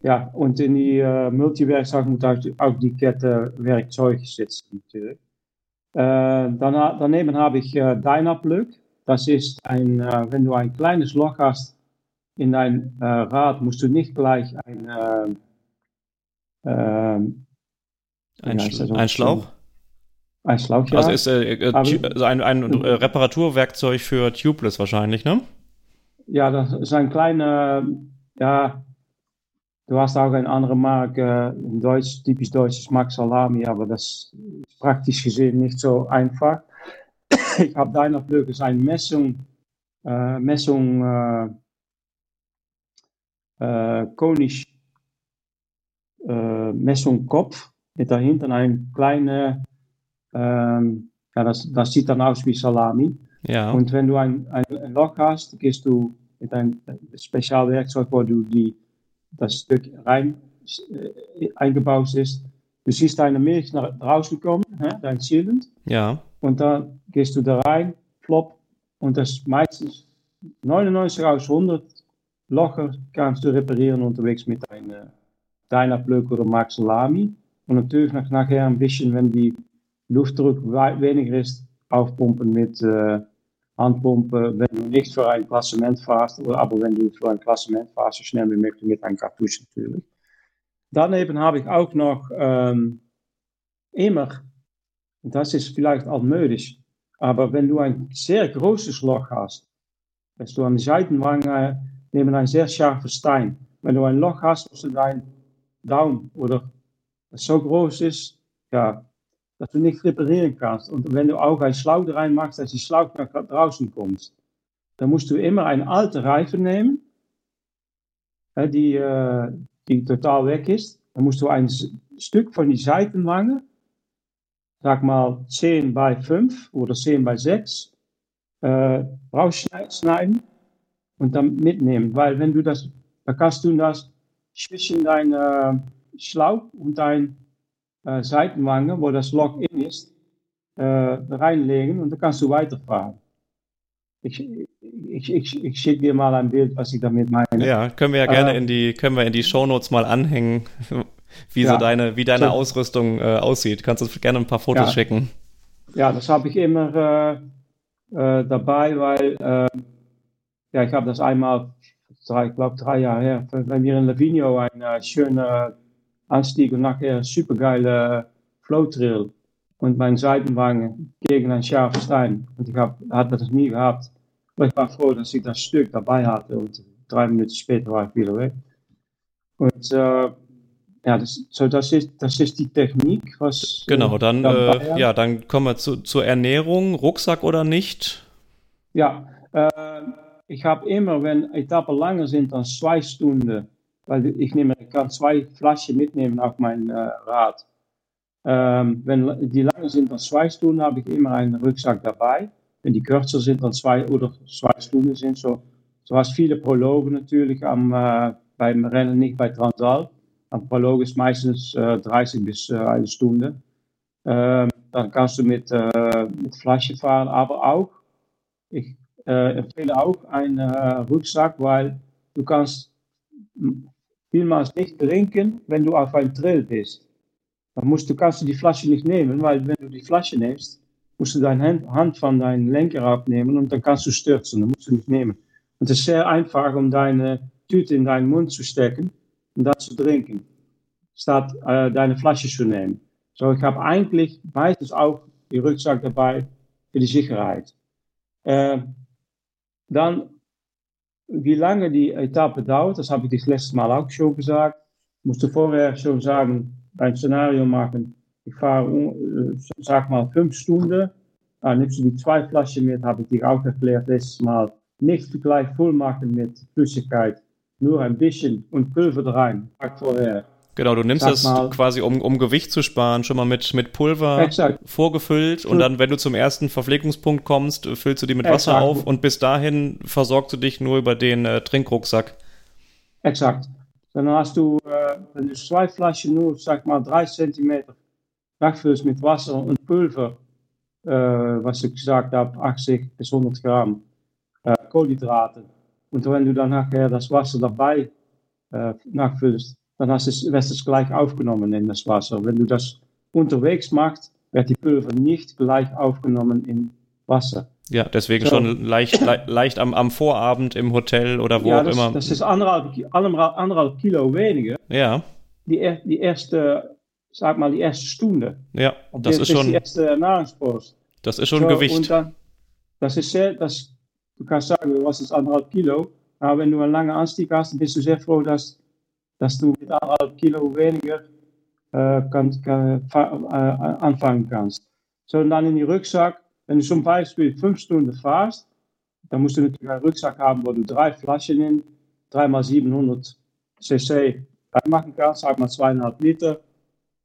Ja, und in die äh, Multiwerkzeug muss auch die Kettenwerkzeug sitzen natürlich. Äh, dann, daneben habe ich äh, Dynaplug. Das ist ein, äh, wenn du ein kleines Loch hast in dein äh, Rad, musst du nicht gleich ein äh, ähm, ein, Sch ein Schlauch? Ein Schlauch, ja. Also ist äh, äh, also ein, ein äh, Reparaturwerkzeug für Tubeless wahrscheinlich, ne? Ja, das ist ein kleiner, ja, du hast auch eine andere Marke, ein Deutsch, typisch deutsches Mark Salami, aber das ist praktisch gesehen nicht so einfach. ich habe da noch Glück, ist eine Messung, äh, Messung äh, äh, konisch äh, Messungskopf mit dahinter ein kleine, ähm, ja, das, das sieht dann aus wie Salami. Ja. Und wenn du ein, ein, ein Loch hast, gehst du mit einem Spezialwerkzeug, wo du die, das Stück rein äh, eingebaut ist. Du siehst deine Milch nach draußen kommen, hè, dein Sealant. Ja. Und dann gehst du da rein, flop. Und das meistens 99 aus 100 Locher kannst du reparieren unterwegs mit deinem Dynaplug oder Max Salami. Und natürlich noch nachher ein bisschen, wenn die Luftdruck weniger ist, aufpumpen mit äh, Handpumpen, wenn du nicht für ein Klassement fährst, aber wenn du für ein Klassement fährst, so schnell wie möglich mit einem Kartusch natürlich. Daneben habe ich auch noch ähm, immer, das ist vielleicht altmodisch, aber wenn du ein sehr großes Loch hast, dass du an die Seitenwange nehmen ein sehr scharfes Stein. Wenn du ein Loch hast, Daumen oder so groß ist, ja, dass du nicht reparieren kannst. Und wenn du auch ein Schlauch reinmachst, dass die Schlauch nach draußen kommt, dann musst du immer eine alte Reifen nehmen, die, äh, die total weg ist. Dann musst du ein Stück von die Seitenwange, sag mal 10 bei 5 oder 10 bei 6, äh, rausschneiden und dann mitnehmen. Weil wenn du das, da kannst du das zwischen deinem äh, Schlauch und dein äh, Seitenwange, wo das Loch in ist, äh, reinlegen und dann kannst du weiterfahren. Ich, ich, ich, ich schicke dir mal ein Bild, was ich damit meine. Ja, können wir ja gerne äh, in die, können wir in die Shownotes mal anhängen, wie ja, so deine, wie deine so, Ausrüstung äh, aussieht. Kannst du gerne ein paar Fotos ja, schicken. Ja, das habe ich immer äh, äh, dabei, weil äh, ja, ich habe das einmal drei, ich glaube drei Jahre her, wenn wir in Lavinio eine schöne Anstieg und nachher supergeile Flowtrail und mein Seitenwagen gegen einen scharfen Stein. Und ich hab, hatte das nie gehabt. Aber ich war froh, dass ich das Stück dabei hatte und drei Minuten später war ich wieder weg. Und äh, ja, das, so das ist, das ist die Technik, was. Genau, dann, äh, ja, dann kommen wir zu, zur Ernährung, Rucksack oder nicht? Ja, äh, ich habe immer, wenn Etappen langer sind dan zwei Stunden, weil ich nehme, ich kann zwei Flaschen mitnehmen auf mein äh, Rad. Ähm, wenn die langer sind dan zwei Stunden, habe ich immer einen Rucksack dabei. Wenn die kürzer sind dan zwei oder zwei Stunden sind, so, zoals viele Prologen natürlich am, äh, beim Rennen, nicht bei Transal. Am Prolog ist meistens äh, 30 bis äh, eine Stunde. Ähm, dann kannst du mit, mit Flasche fahren, aber auch, ich empfehle auch einen äh, Rucksack, weil du kannst vielmals nicht trinken, wenn du auf einem Trail bist. Dann musst du, kannst du die Flasche nicht nehmen, weil wenn du die Flasche nimmst, musst du deine Hand von deinem Lenker abnehmen und dann kannst du stürzen. Das musst du nicht nehmen. Und es ist sehr einfach, um deine Tüte in deinen Mund zu stecken und das zu trinken, statt äh, deine Flasche zu nehmen. So, ich habe eigentlich meistens auch die Rucksack dabei für die Sicherheit. Äh, dann, wie lange die Etappe dauert, das habe ich das letzte Mal auch schon gesagt. Musste vorher schon sagen, ein Szenario machen. Ich fahre, sag mal, fünf Stunden. Dann nimmst du die zwei Flaschen mit, habe ich dir auch erklärt letztes Mal. Nicht gleich voll machen mit Flüssigkeit nur ein bisschen und Pulver rein, vorher. Genau, du nimmst das quasi, um, um Gewicht zu sparen, schon mal mit, mit Pulver Exakt. vorgefüllt und dann, wenn du zum ersten Verpflegungspunkt kommst, füllst du die mit Wasser Exakt. auf und bis dahin versorgst du dich nur über den äh, Trinkrucksack. Exakt. Dann hast du, äh, wenn du zwei Flaschen nur, sag mal, drei Zentimeter wegfüllst mit Wasser und Pulver, äh, was ich gesagt habe, 80 bis 100 Gramm äh, Kohlenhydrate, und wenn du dann nachher das Wasser dabei äh, nachfüllst, dann hast es, wird es gleich aufgenommen in das Wasser. Wenn du das unterwegs machst, wird die Pulver nicht gleich aufgenommen in Wasser. Ja, deswegen so. schon leicht, le leicht am, am Vorabend im Hotel oder wo ja, auch das, immer. Das ist anderthalb, anderthalb Kilo weniger. Ja. Die, die erste, sag mal, die erste Stunde. Ja, das ist schon. Die erste Nahrungspost. Das ist schon so, Gewicht. Dann, das ist sehr, das, du kannst sagen, was ist anderthalb Kilo, aber wenn du einen langen Anstieg hast, dann bist du sehr froh, dass, dass du mit anderthalb Kilo weniger äh, kann, kann, äh, anfangen kannst. So, und dann in die Rucksack, wenn du zum Beispiel fünf Stunden fahrst, dann musst du natürlich einen Rucksack haben, wo du drei Flaschen in, dreimal 700 cc reinmachen kannst, sag mal zweieinhalb Liter.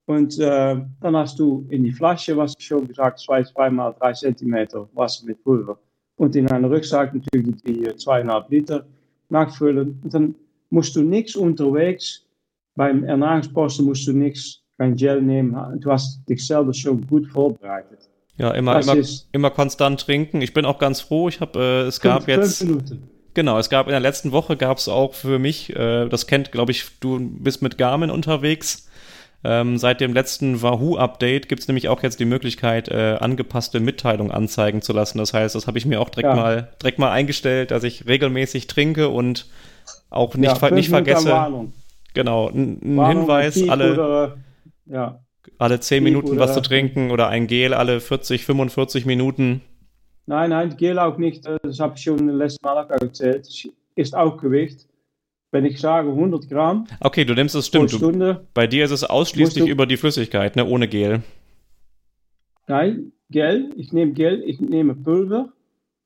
Und äh, dann hast du in die Flasche, was ich schon gesagt, zwei, zweimal drei Zentimeter Wasser mit Pulver und in einen Rucksack natürlich die zweieinhalb Liter nachfüllen. Und dann musst du nichts unterwegs, beim Ernährungsposten musst du nichts, kein Gel nehmen. Du hast dich selber schon gut vorbereitet. Ja, immer, immer, immer konstant trinken. Ich bin auch ganz froh. Ich habe, äh, es gab fünf, jetzt. Fünf Minuten. Genau, es gab in der letzten Woche gab es auch für mich, äh, das kennt, glaube ich, du bist mit Garmin unterwegs. Ähm, seit dem letzten Wahoo-Update gibt es nämlich auch jetzt die Möglichkeit, äh, angepasste Mitteilungen anzeigen zu lassen. Das heißt, das habe ich mir auch direkt, ja. mal, direkt mal eingestellt, dass ich regelmäßig trinke und auch nicht, ja, ver nicht vergesse. Warnung. Genau, ein Hinweis, alle, oder, ja. alle 10 Minuten oder, was zu trinken oder ein Gel alle 40, 45 Minuten. Nein, nein, Gel auch nicht. Das habe ich schon letztes Mal auch erzählt. Ist auch Gewicht wenn ich sage 100 Gramm. Okay, du nimmst es stimmt. Du, bei dir ist es ausschließlich über die Flüssigkeit, ne, ohne Gel. Nein, Gel. Ich nehme Gel, ich nehme Pulver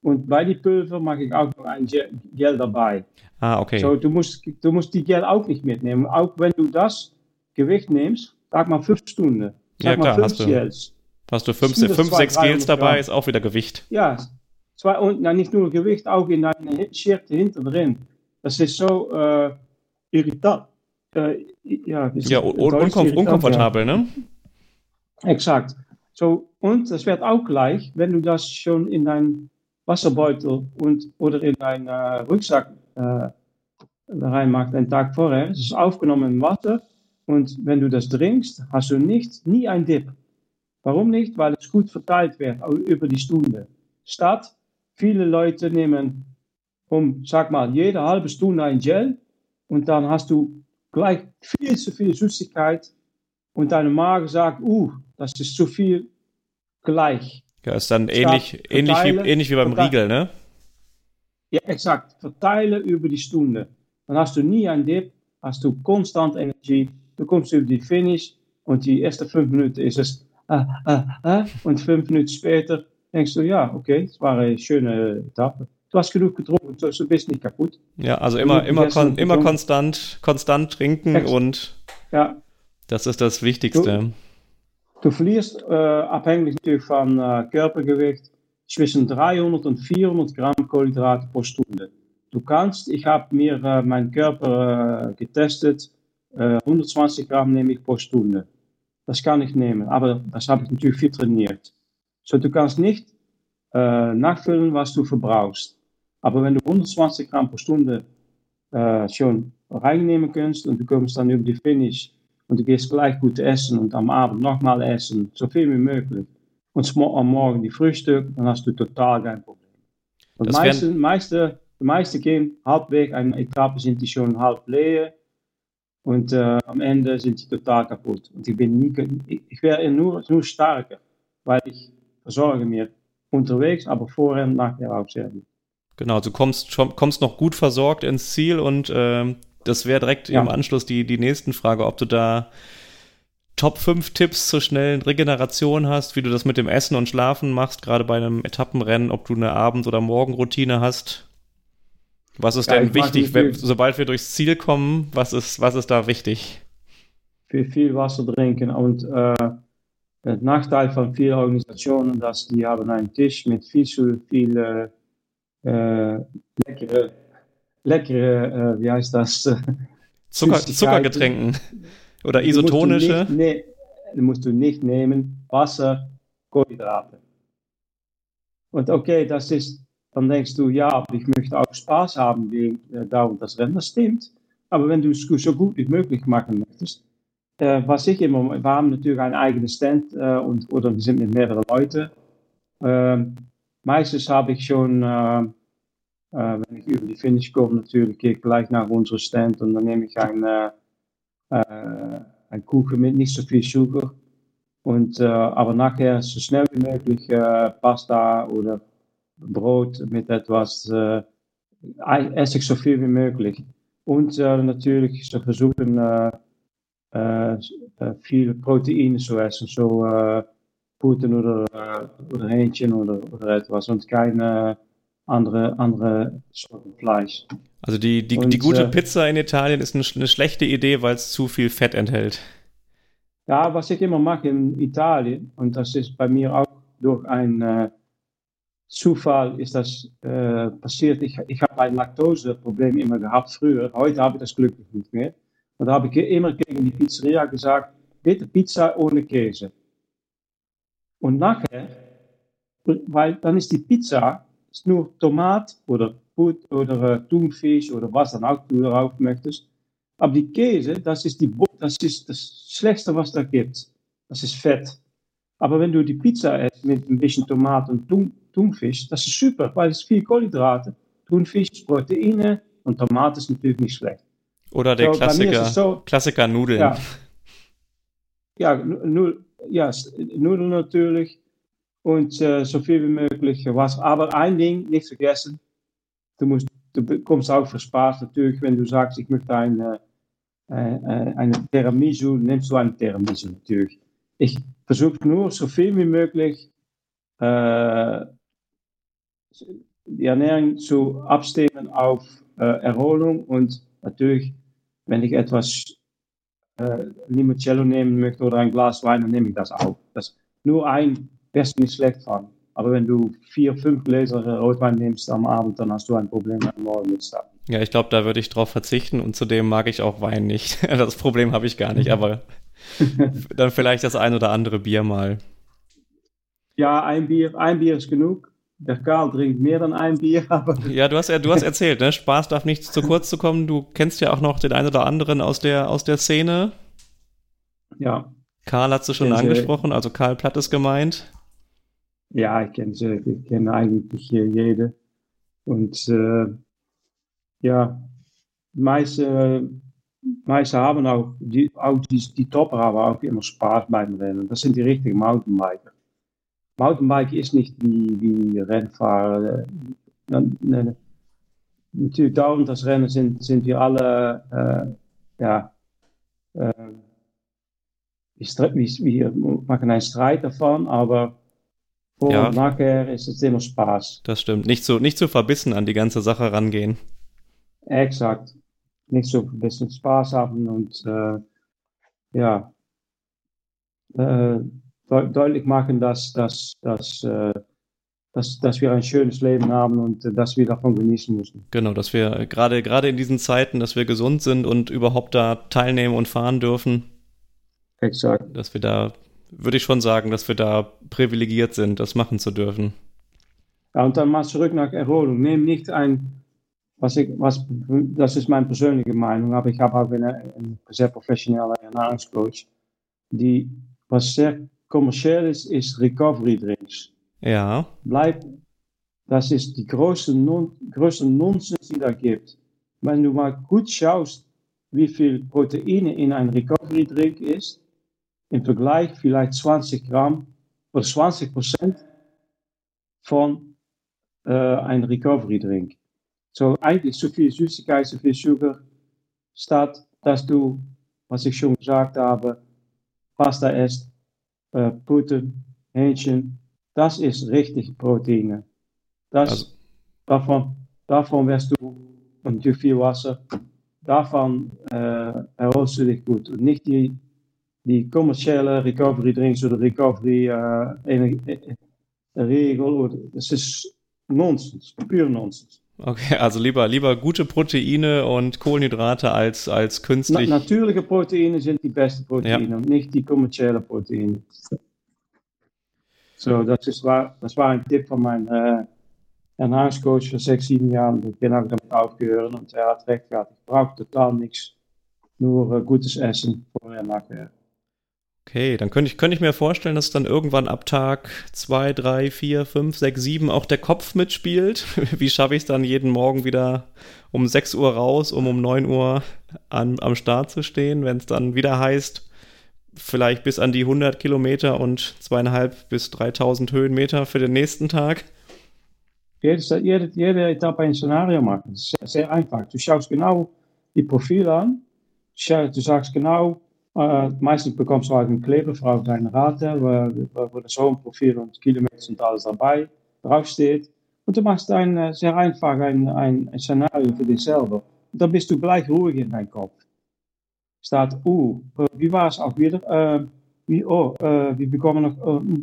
und bei die Pulver mache ich auch noch ein Gel dabei. Ah, okay. So, du musst, du musst die Gel auch nicht mitnehmen. Auch wenn du das Gewicht nimmst, sag mal fünf Stunden. Sag ja, klar, hast du, Gels. Hast du fünf, fünf zwei, sechs Gels dabei, ist auch wieder Gewicht. Ja, zwei, und na, nicht nur Gewicht, auch in deine Schirte hinter drin. Das ist so äh, irritant. Äh, ja, ja un unkom unkomfortabel, ja. ne? Exakt. So, und das wird auch gleich, wenn du das schon in deinen Wasserbeutel und, oder in deinen äh, Rucksack äh, reinmachst, einen Tag vorher. Es ist aufgenommen im Wasser und wenn du das trinkst, hast du nicht, nie ein Dip. Warum nicht? Weil es gut verteilt wird über die Stunde. Statt viele Leute nehmen um, sag mal, jede halbe Stunde ein Gel und dann hast du gleich viel zu viel Süßigkeit und deine Magen sagt, uh, das ist zu viel gleich. Ja, ist dann ähnlich, ähnlich, wie, ähnlich wie beim Riegel, ne? Ja, exakt. Verteilen über die Stunde. Dann hast du nie einen Dip, hast du konstant Energie. Du kommst über die Finish und die ersten fünf Minuten ist es, ah, ah, ah, und fünf Minuten später denkst du, ja, okay, es war eine schöne Etappe. Du hast genug getrunken, du bist nicht kaputt. Ja, also immer, immer, kon immer konstant, konstant trinken Ex und ja. das ist das Wichtigste. Du, du verlierst äh, abhängig natürlich von äh, Körpergewicht zwischen 300 und 400 Gramm Kohlenhydrate pro Stunde. Du kannst, ich habe mir äh, meinen Körper äh, getestet, äh, 120 Gramm nehme ich pro Stunde. Das kann ich nehmen, aber das habe ich natürlich viel trainiert. So, du kannst nicht äh, nachfüllen, was du verbrauchst. Aber wenn du 120 Gramm pro Stunde äh, schon reinnehmen kannst und du kommst dann über die Finish und du gehst gleich gut essen und am Abend nochmal essen, so viel wie möglich. Und am Morgen die Frühstück, dann hast du total kein Problem. Und das meiste, meiste, die meisten gehen halbweg eine Etappe, sind die schon halb leer und äh, am Ende sind sie total kaputt. Und ich bin nie, ich, ich wäre nur, nur stärker, weil ich versorge mir unterwegs, aber vorher und nachher auch sehr gut. Genau, du kommst, kommst noch gut versorgt ins Ziel und äh, das wäre direkt ja. im Anschluss die, die nächsten Frage, ob du da Top 5 Tipps zur schnellen Regeneration hast, wie du das mit dem Essen und Schlafen machst, gerade bei einem Etappenrennen, ob du eine Abend- oder Morgenroutine hast. Was ist ja, denn wichtig, wenn, sobald wir durchs Ziel kommen, was ist, was ist da wichtig? Viel, viel Wasser trinken und äh, der Nachteil von vielen Organisationen, dass die haben einen Tisch mit viel zu viel äh, leckere, leckere, äh, wie heißt das? Zucker, Zuckergetränken oder isotonische. Musst nicht, nee, musst du nicht nehmen. Wasser, Kohlenhydrate. Und okay, das ist, dann denkst du, ja, aber ich möchte auch Spaß haben wegen äh, da und das Rennen. Das stimmt. Aber wenn du es so gut wie möglich machen möchtest, äh, was ich immer, wir haben natürlich einen eigenen Stand äh, und, oder wir sind mit mehreren Leuten. Ähm, meistens habe ich schon, äh, wenn ich über die Finish komme, natürlich gehe ich gleich nach unserem Stand und dann nehme ich ein, äh, äh, ein Kuchen mit nicht so viel Zucker. Und, aber nachher so schnell wie möglich Pasta oder Brot mit etwas, esse ich so viel wie möglich. Und natürlich so versuchen, äh, äh, viel Proteine zu essen, so Puten oder, oder Hähnchen oder, oder etwas andere, andere Sorten Fleisch. Also die, die, und, die gute äh, Pizza in Italien ist eine, eine schlechte Idee, weil es zu viel Fett enthält. Ja, was ich immer mache in Italien, und das ist bei mir auch durch ein äh, Zufall ist das äh, passiert. Ich, ich habe ein Laktoseproblem immer gehabt früher. Heute habe ich das glücklich nicht mehr. Und da habe ich immer gegen die Pizzeria gesagt, bitte Pizza ohne Käse. Und nachher, weil dann ist die Pizza ist nur Tomat oder Put oder äh, Thunfisch oder was dann auch du darauf möchtest. Aber die Käse, das ist, die, das ist das Schlechteste, was da gibt. Das ist Fett. Aber wenn du die Pizza isst mit ein bisschen Tomat und Thunfisch, das ist super, weil es viel Kohlenhydrate, Thunfisch Proteine und Tomat ist natürlich nicht schlecht. Oder der so, Klassiker, so, Klassiker Nudeln. Ja, ja, Nudel, ja, Nudeln natürlich und äh, so viel wie möglich Wasser. Aber ein Ding nicht vergessen, du, musst, du bekommst auch Spaß natürlich, wenn du sagst, ich möchte eine, äh, äh eine Tiramisu, nimmst du eine Tiramisu natürlich. Ich versuche nur so viel wie möglich äh, die Ernährung zu abstimmen auf äh, Erholung und natürlich wenn ich etwas äh, Limoncello nehmen möchte oder ein Glas Wein, dann nehme ich das auch. Das nur ein wärst nicht schlecht von. Aber wenn du vier, fünf Gläser Rotwein nimmst am Abend, dann hast du ein Problem am Morgen mit Starten. Ja, ich glaube, da würde ich drauf verzichten und zudem mag ich auch Wein nicht. Das Problem habe ich gar nicht, aber dann vielleicht das ein oder andere Bier mal. Ja, ein Bier, ein Bier ist genug der Karl trinkt mehr dann ein Bier. Aber ja, du hast du hast erzählt, ne? Spaß darf nicht zu kurz zu kommen. Du kennst ja auch noch den einen oder anderen aus der, aus der Szene. Ja. Karl hat du schon angesprochen, also Karl Platt ist gemeint. Ja, ich kenne sie, ich kenne eigentlich hier jede. Und äh, ja, meiste, meisten haben auch, die, auch die, die Topper haben auch immer Spaß beim Rennen. Das sind die richtigen Mountainbiker. Mountainbiken ist nicht wie, wie Rennfahrer. Natürlich dauernd das Rennen sind, sind wir alle, äh, ja, äh, wir, wir machen einen Streit aber vor ja. und nachher ist es immer Spaß. Das stimmt. Nicht so, nicht so verbissen an die ganze Sache rangehen. Exakt. Nicht so ein bisschen Spaß haben und äh, ja, äh, deutlich machen, dass, dass, dass, äh, dass, dass wir ein schönes Leben haben und äh, dass wir davon genießen müssen. Genau, dass wir gerade gerade in diesen Zeiten, dass wir gesund sind und überhaupt da teilnehmen und fahren dürfen. Exakt. Dass wir da, würde ich schon sagen, dass wir da privilegiert sind, das machen zu dürfen. Ja, und dann mal zurück nach Erholung. Nehm nicht ein, was ich, was, das ist meine persönliche Meinung, aber ich habe auch eine, eine sehr professionelle Ernährungscoach, die, was sehr kommerziell ist, ist Recovery Drinks. Ja. Bleib, das ist die größte, non, größte Nonsens, die da gibt. Wenn du mal gut schaust, wie viel Proteine in ein Recovery Drink ist, im Vergleich vielleicht 20 Gramm oder 20 Prozent von äh, einem Recovery Drink. So eigentlich so viel Süßigkeit, so viel Sugar, statt dass du, was ich schon gesagt habe, Pasta isst, äh, Puten, Hähnchen, das ist richtig Proteine. Das, also. davon, davon wirst du, und viel Wasser, davon äh, erholst du dich gut. Und nicht die, die kommerzielle Recovery Drinks oder Recovery äh, äh, Regel. Oder, das ist Nonsens, pure Nonsens. Okay, also lieber, lieber gute Proteine und Kohlenhydrate als, als künstlich. Na, natürliche Proteine sind die besten Proteine ja. und nicht die kommerziellen Proteine. So, das, ist, war, das war ein Tipp von meinem äh, Ernährungscoach vor sechs, sieben Jahren. Ich bin auch damit aufgehört und er hat recht gehabt. Ich brauche total nichts, nur äh, gutes Essen vorher nachher. Okay, dann könnte ich, könnte ich mir vorstellen, dass dann irgendwann ab Tag 2, 3, 4, 5, 6, 7 auch der Kopf mitspielt. Wie schaffe ich es dann jeden Morgen wieder um 6 Uhr raus, um um 9 Uhr an, am Start zu stehen, wenn es dann wieder heißt, vielleicht bis an die 100 Kilometer und zweieinhalb bis 3000 Höhenmeter für den nächsten Tag? Jede, jede, jede Etappe ein Szenario machen. Das ist sehr, sehr einfach. Du schaust genau die Profile an. Du sagst genau, äh, meistens bekommst du halt einen Kleber auf deine Rate, wo, wo das Homeprofil und Kilometer und alles dabei draufsteht. Und du machst ein, sehr einfach ein, ein, ein Szenario für dich selber. Und dann bist du gleich ruhig in deinem Kopf. Staat, uh, wie war es auch wieder? Äh, wie, oh, äh, wir bekommen noch,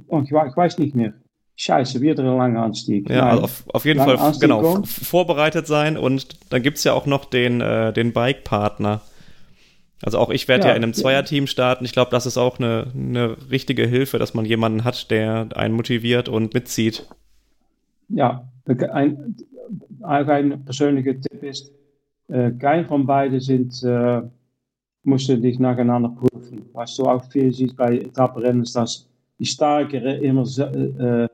oh, ich, weiß nicht mehr. Scheiße, wieder ein langer Anstieg. Ja, also auf, auf jeden Fall genau, vorbereitet sein und dann gibt es ja auch noch den, äh, den Bike-Partner. Also auch ich werde ja, ja, in einem Zweierteam starten. Ich glaube, das ist auch eine, eine richtige Hilfe, dass man jemanden hat, der einen motiviert und mitzieht. Ja, ein, ein persönlicher Tipp ist, äh, kein von beiden sind, äh, mussten dich nacheinander prüfen. Was du auch viel siehst bei Etappenrennen, ist, dass die Starkere immer äh,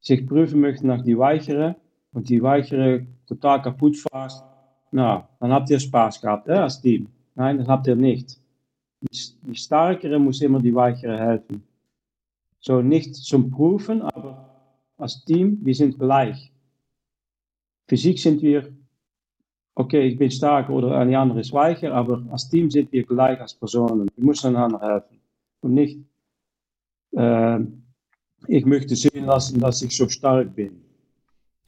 sich prüfen möchten nach die Weichere und die Weichere total kaputt fährst. Na, dann habt ihr Spaß gehabt, hè, als Team. Nein, das habt ihr nicht. Die Starkere muss immer die Weichere helfen. So nicht zum Prüfen, aber als Team, wir sind gleich. Physik sind wir, okay, ich bin stark oder die andere ist weicher, aber als Team sind wir gleich als Personen. Wir müssen einander helfen. Und nicht, äh, ich möchte sehen lassen, dass ich so stark bin.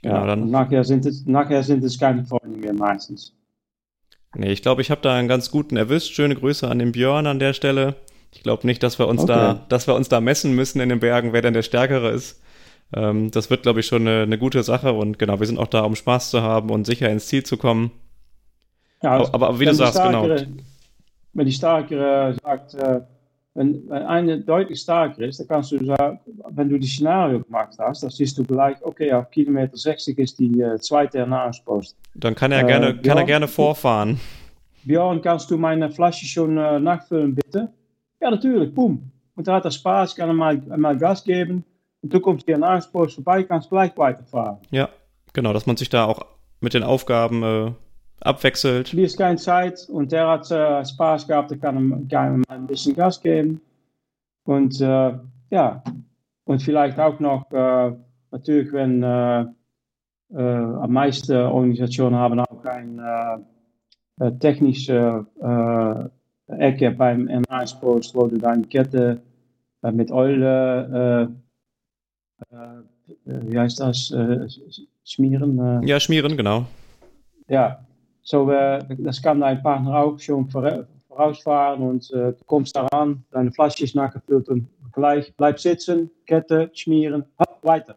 Ja, ja dann. nachher sind, es, nachher sind es keine Freunde mehr meistens. Nee, ich glaube, ich habe da einen ganz guten erwischt. Schöne Grüße an den Björn an der Stelle. Ich glaube nicht, dass wir uns okay. da, dass wir uns da messen müssen in den Bergen, wer denn der Stärkere ist. Ähm, das wird, glaube ich, schon eine, eine, gute Sache und genau, wir sind auch da, um Spaß zu haben und sicher ins Ziel zu kommen. Ja, aber, aber, wie du sagst, genau. Wenn die Stärkere sagt, äh, wenn, wenn eine deutlich stärker ist, dann kannst du sagen, wenn du die Szenario gemacht hast, dann siehst du gleich, okay, auf Kilometer 60 ist die äh, zweite Ernährungspost. Dann kann er, gerne, äh, kann er gerne vorfahren. Björn, kannst du meine Flasche schon äh, nachfüllen, bitte? Ja, natürlich, boom. Und dann hat er Spaß, kann er mal, mal Gas geben. Und du kommst die Ernährungspost vorbei, kannst gleich weiterfahren. Ja, genau, dass man sich da auch mit den Aufgaben äh, abwechselt. Wie ist keine Zeit und der hat äh, Spaß gehabt, der kann ihm, kann ihm ein bisschen Gas geben. Und äh, ja, und vielleicht auch noch, äh, natürlich, wenn äh, äh, am meisten Organisationen haben auch eine äh, technische äh, Ecke beim N1-Post, wo du deine Kette äh, mit Eule, äh, äh, wie heißt das, äh, schmieren? Äh, Ja, schmieren, genau. ja, so, das kann dein Partner auch schon vora- vorausfahren und äh, du kommst daran, deine Flasche ist nachgefüllt und gleich bleib sitzen, Kette, schmieren, hopp, weiter.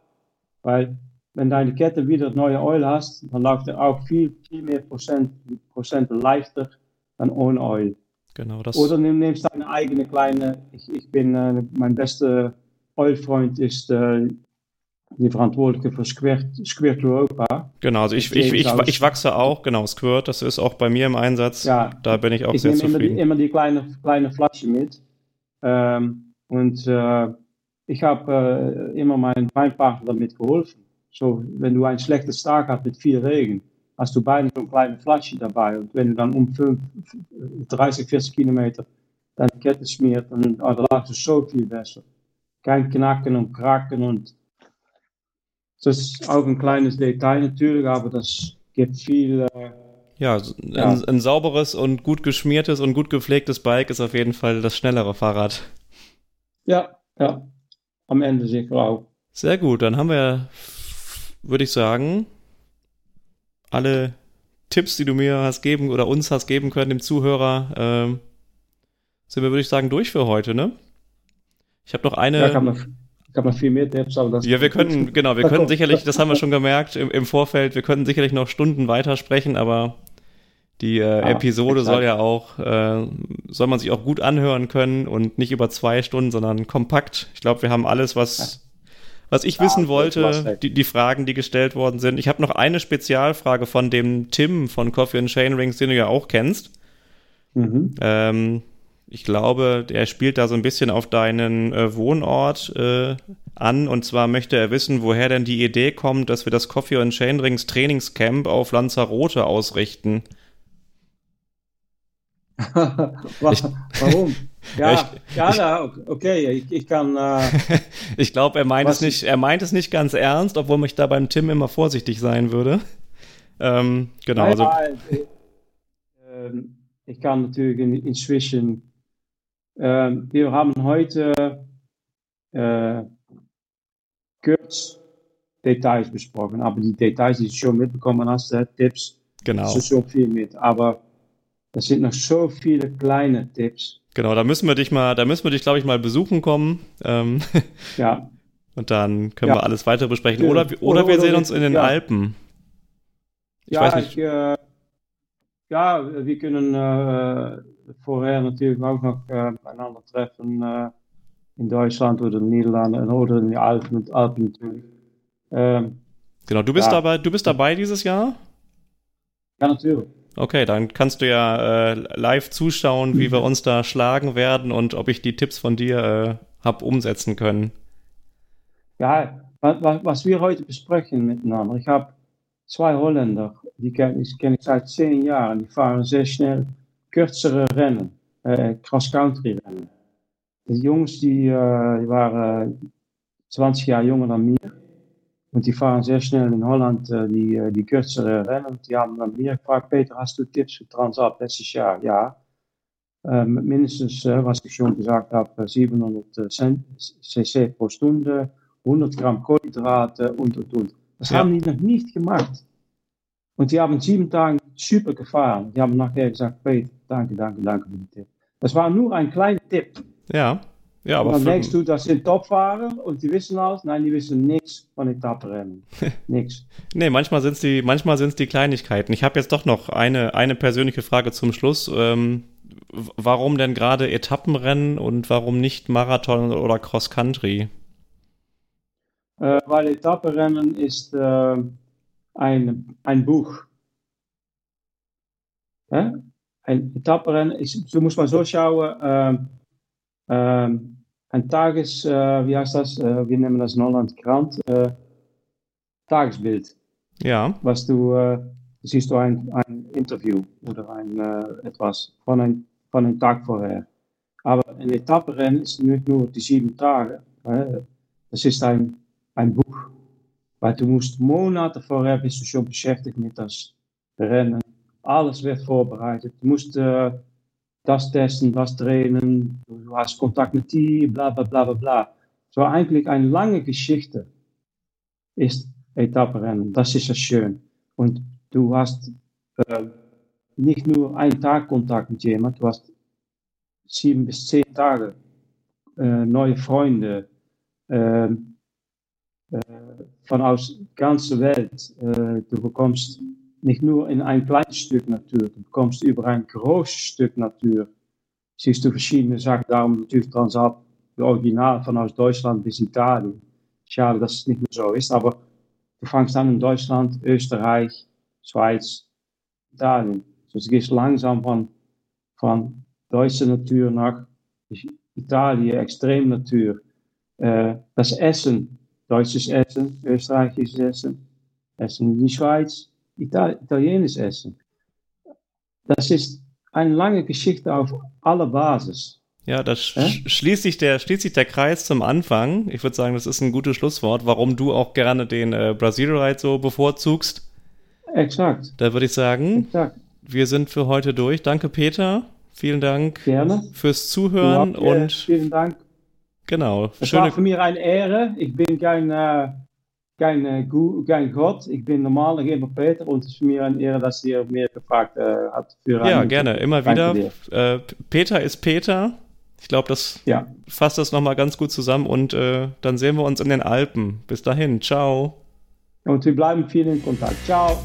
Weil wenn deine Kette wieder neue Öl hast, dann läuft er auch viel, viel mehr Prozent, Prozent leichter dann ohne Öl. Genau, das. Oder du nimmst deine eigene kleine, ich, ich bin, äh, mein bester Ölfreund ist äh, die Verantwortliche für Squirt, Squirt Europa. Genau, also ich, ich, ich, ich wachse auch, genau, Squirt, das ist auch bei mir im Einsatz. Ja. Da bin ich auch ich sehr nehme immer die, zufrieden. immer die kleine, kleine Flasche mit. Ähm, und äh, ich habe äh, immer meinen Weinpartner damit geholfen. So, wenn du einen schlechten Tag hast mit viel Regen, hast du beide so eine kleine Flasche dabei. Und wenn du dann um 5, 30, 40 Kilometer deine Kette schmiert, dann oh, dann läuft es so viel besser. Kein Knacken und Kraken und das ist auch ein kleines Detail natürlich, aber das gibt viel äh, Ja, ein, Ja. ein sauberes und gut geschmiertes und gut gepflegtes Bike ist auf jeden Fall das schnellere Fahrrad. Ja, ja. Am Ende sicher auch. Sehr gut, dann haben wir, würde ich sagen, alle Tipps, die du mir hast geben oder uns hast geben können, dem Zuhörer, ähm, sind wir, würde ich sagen, durch für heute, ne? Ich habe noch eine. Ja, hab noch viel mehr Tipps, aber das Ja, wir können, genau, wir Da können kommt- sicherlich, das haben wir schon gemerkt im, im Vorfeld, wir können sicherlich noch Stunden weitersprechen, aber die äh, Ah, Episode exakt. soll ja auch, äh, soll man sich auch gut anhören können und nicht über zwei Stunden, sondern kompakt. Ich glaube, wir haben alles, was, was ich Ja, wissen wollte, die, die Fragen, die gestellt worden sind. Ich habe noch eine Spezialfrage von dem Tim von Coffee and Chain Rings, den du ja auch kennst. Mhm. Ähm, ich glaube, der spielt da so ein bisschen auf deinen äh, Wohnort äh, an. Und zwar möchte er wissen, woher denn die Idee kommt, dass wir das Coffee and Chain Rings Trainingscamp auf Lanzarote ausrichten. Wa- Warum? Ja, Ich- ja, na, okay, ich, ich kann. Äh, Ich glaube, er meint es nicht, er meint es nicht ganz ernst, obwohl ich da beim Tim immer vorsichtig sein würde. Ähm, genau, also, ja, äh, ähm, ich kann natürlich in, inzwischen. Ähm, wir haben heute äh, kurz Details besprochen, aber die Details, die du schon mitbekommen hast, äh, Tipps, genau, ist schon viel mit. Aber es sind noch so viele kleine Tipps. genau, da müssen wir dich mal, da müssen wir dich, glaube ich, mal besuchen kommen. Ähm, Ja, und dann können Ja. wir alles weiter besprechen. Oder, oder, Oder- wir oder sehen uns in den ja. Alpen. Ich ja, weiß nicht. ich, äh, ja, wir können äh, vorher natürlich auch noch äh, einander treffen äh, in Deutschland oder in den Niederlanden oder in den Alpen, Alpen natürlich. Ähm, Genau, du bist Ja. dabei, du bist dabei dieses Jahr? ja, natürlich. Okay, dann kannst du ja äh, live zuschauen, wie wir Mhm. uns da schlagen werden und ob ich die Tipps von dir äh, hab umsetzen können. Ja, was, was wir heute besprechen miteinander. Ich habe zwei Holländer, die kenne ich, kenn ich seit zehn Jahren. Die fahren sehr schnell kürzere Rennen, äh, Cross-Country-Rennen. Die Jungs, die, äh, die waren 20 Jahre jünger dan mir. Und die fahren sehr schnell in Holland äh, die, die kürzere Rennen. Die haben dann mir gefragt, Peter, hast du Tipps für Transalp letztes Jahr? Ja. Ähm, mindestens, äh, was ich schon gesagt habe, 700 äh, Cent- cc pro Stunde, 100 Gramm Kohlenhydrate und, und, und. Das Ja. haben die noch nicht gemacht. Und die haben sieben Tage super gefahren. Die haben nachher gesagt, Peter, danke, danke, danke für den Tipp. Das war nur ein kleiner Tipp. Ja, ja, aber dann denkst du, das sind Topfahrer und die wissen alles. Nein, die wissen nichts von Etappenrennen. nichts. nee, manchmal sind's die, manchmal sind's die Kleinigkeiten. Ich habe jetzt doch noch eine, eine persönliche Frage zum Schluss. Ähm, warum denn gerade Etappenrennen und warum nicht Marathon oder Cross Country? Äh, weil Etappenrennen ist äh, ein, ein Buch. Hè? Ein Etappenrennen ist, du musst mal so schauen, ähm, ähm, ein Tages, äh, wie heißt das, äh, wir nennen das in Holland Krant, äh, Tagesbild. Ja, was du, äh, siehst du ein, ein Interview oder ein, etwas von einem, von einem Tag vorher. Aber ein Etappenrennen ist nicht nur die sieben Tage. Das ist ein, ein Buch. Weil du musst Monate vorher bist du schon beschäftigt mit das Rennen. Alles wird vorbereitet. Du musst äh, das testen, das trainen. Du hast Kontakt mit die, bla bla bla bla bla. So eigentlich eine lange Geschichte ist Etappenrennen. Das ist ja schön. Und du hast äh, nicht nur einen Tag Kontakt mit jemand, du hast sieben bis zehn Tage äh, neue Freunde äh, äh, von aus ganzer Welt. Äh, du bekommst nicht nur in ein kleines Stück Natur, du bekommst über ein großes Stück Natur. Siehst du verschiedene Sachen, darum natürlich Transalp, Original von aus Deutschland bis Italien. Schade, dass es nicht mehr so ist, aber du fängst an in Deutschland, Österreich, Schweiz, Italien. Dus het is langzaam van, van Duitse natuur naar Italië, extreem natuur. Uh, dat is Essen. Duits Essen, Österreichisch Essen, Essen in die Schweiz, Ital Italienisch Essen. Das ist eine lange Geschichte auf aller Basis. Ja, da sch schließt, sich der, schließt sich der Kreis zum Anfang. Ich würde sagen, das ist ein gutes Schlusswort, warum du auch gerne den äh, Brasil Ride so bevorzugst. Exakt. Da würde ich sagen, Exakt. wir sind für heute durch. Danke, Peter. Vielen Dank Gerne. fürs Zuhören Ja, und vielen Dank. genau. Es Schöne, war für mich eine Ehre. Ich bin kein, äh, kein, kein Gott. Ich bin normaler immer Peter und es ist für mich eine Ehre, dass ihr mir gefragt äh, habt. Für ja, gerne, immer wieder. Äh, Peter ist Peter. Ich glaube, das Ja. fasst das nochmal ganz gut zusammen und äh, dann sehen wir uns in den Alpen. Bis dahin, ciao. Und wir bleiben viel in Kontakt. Ciao.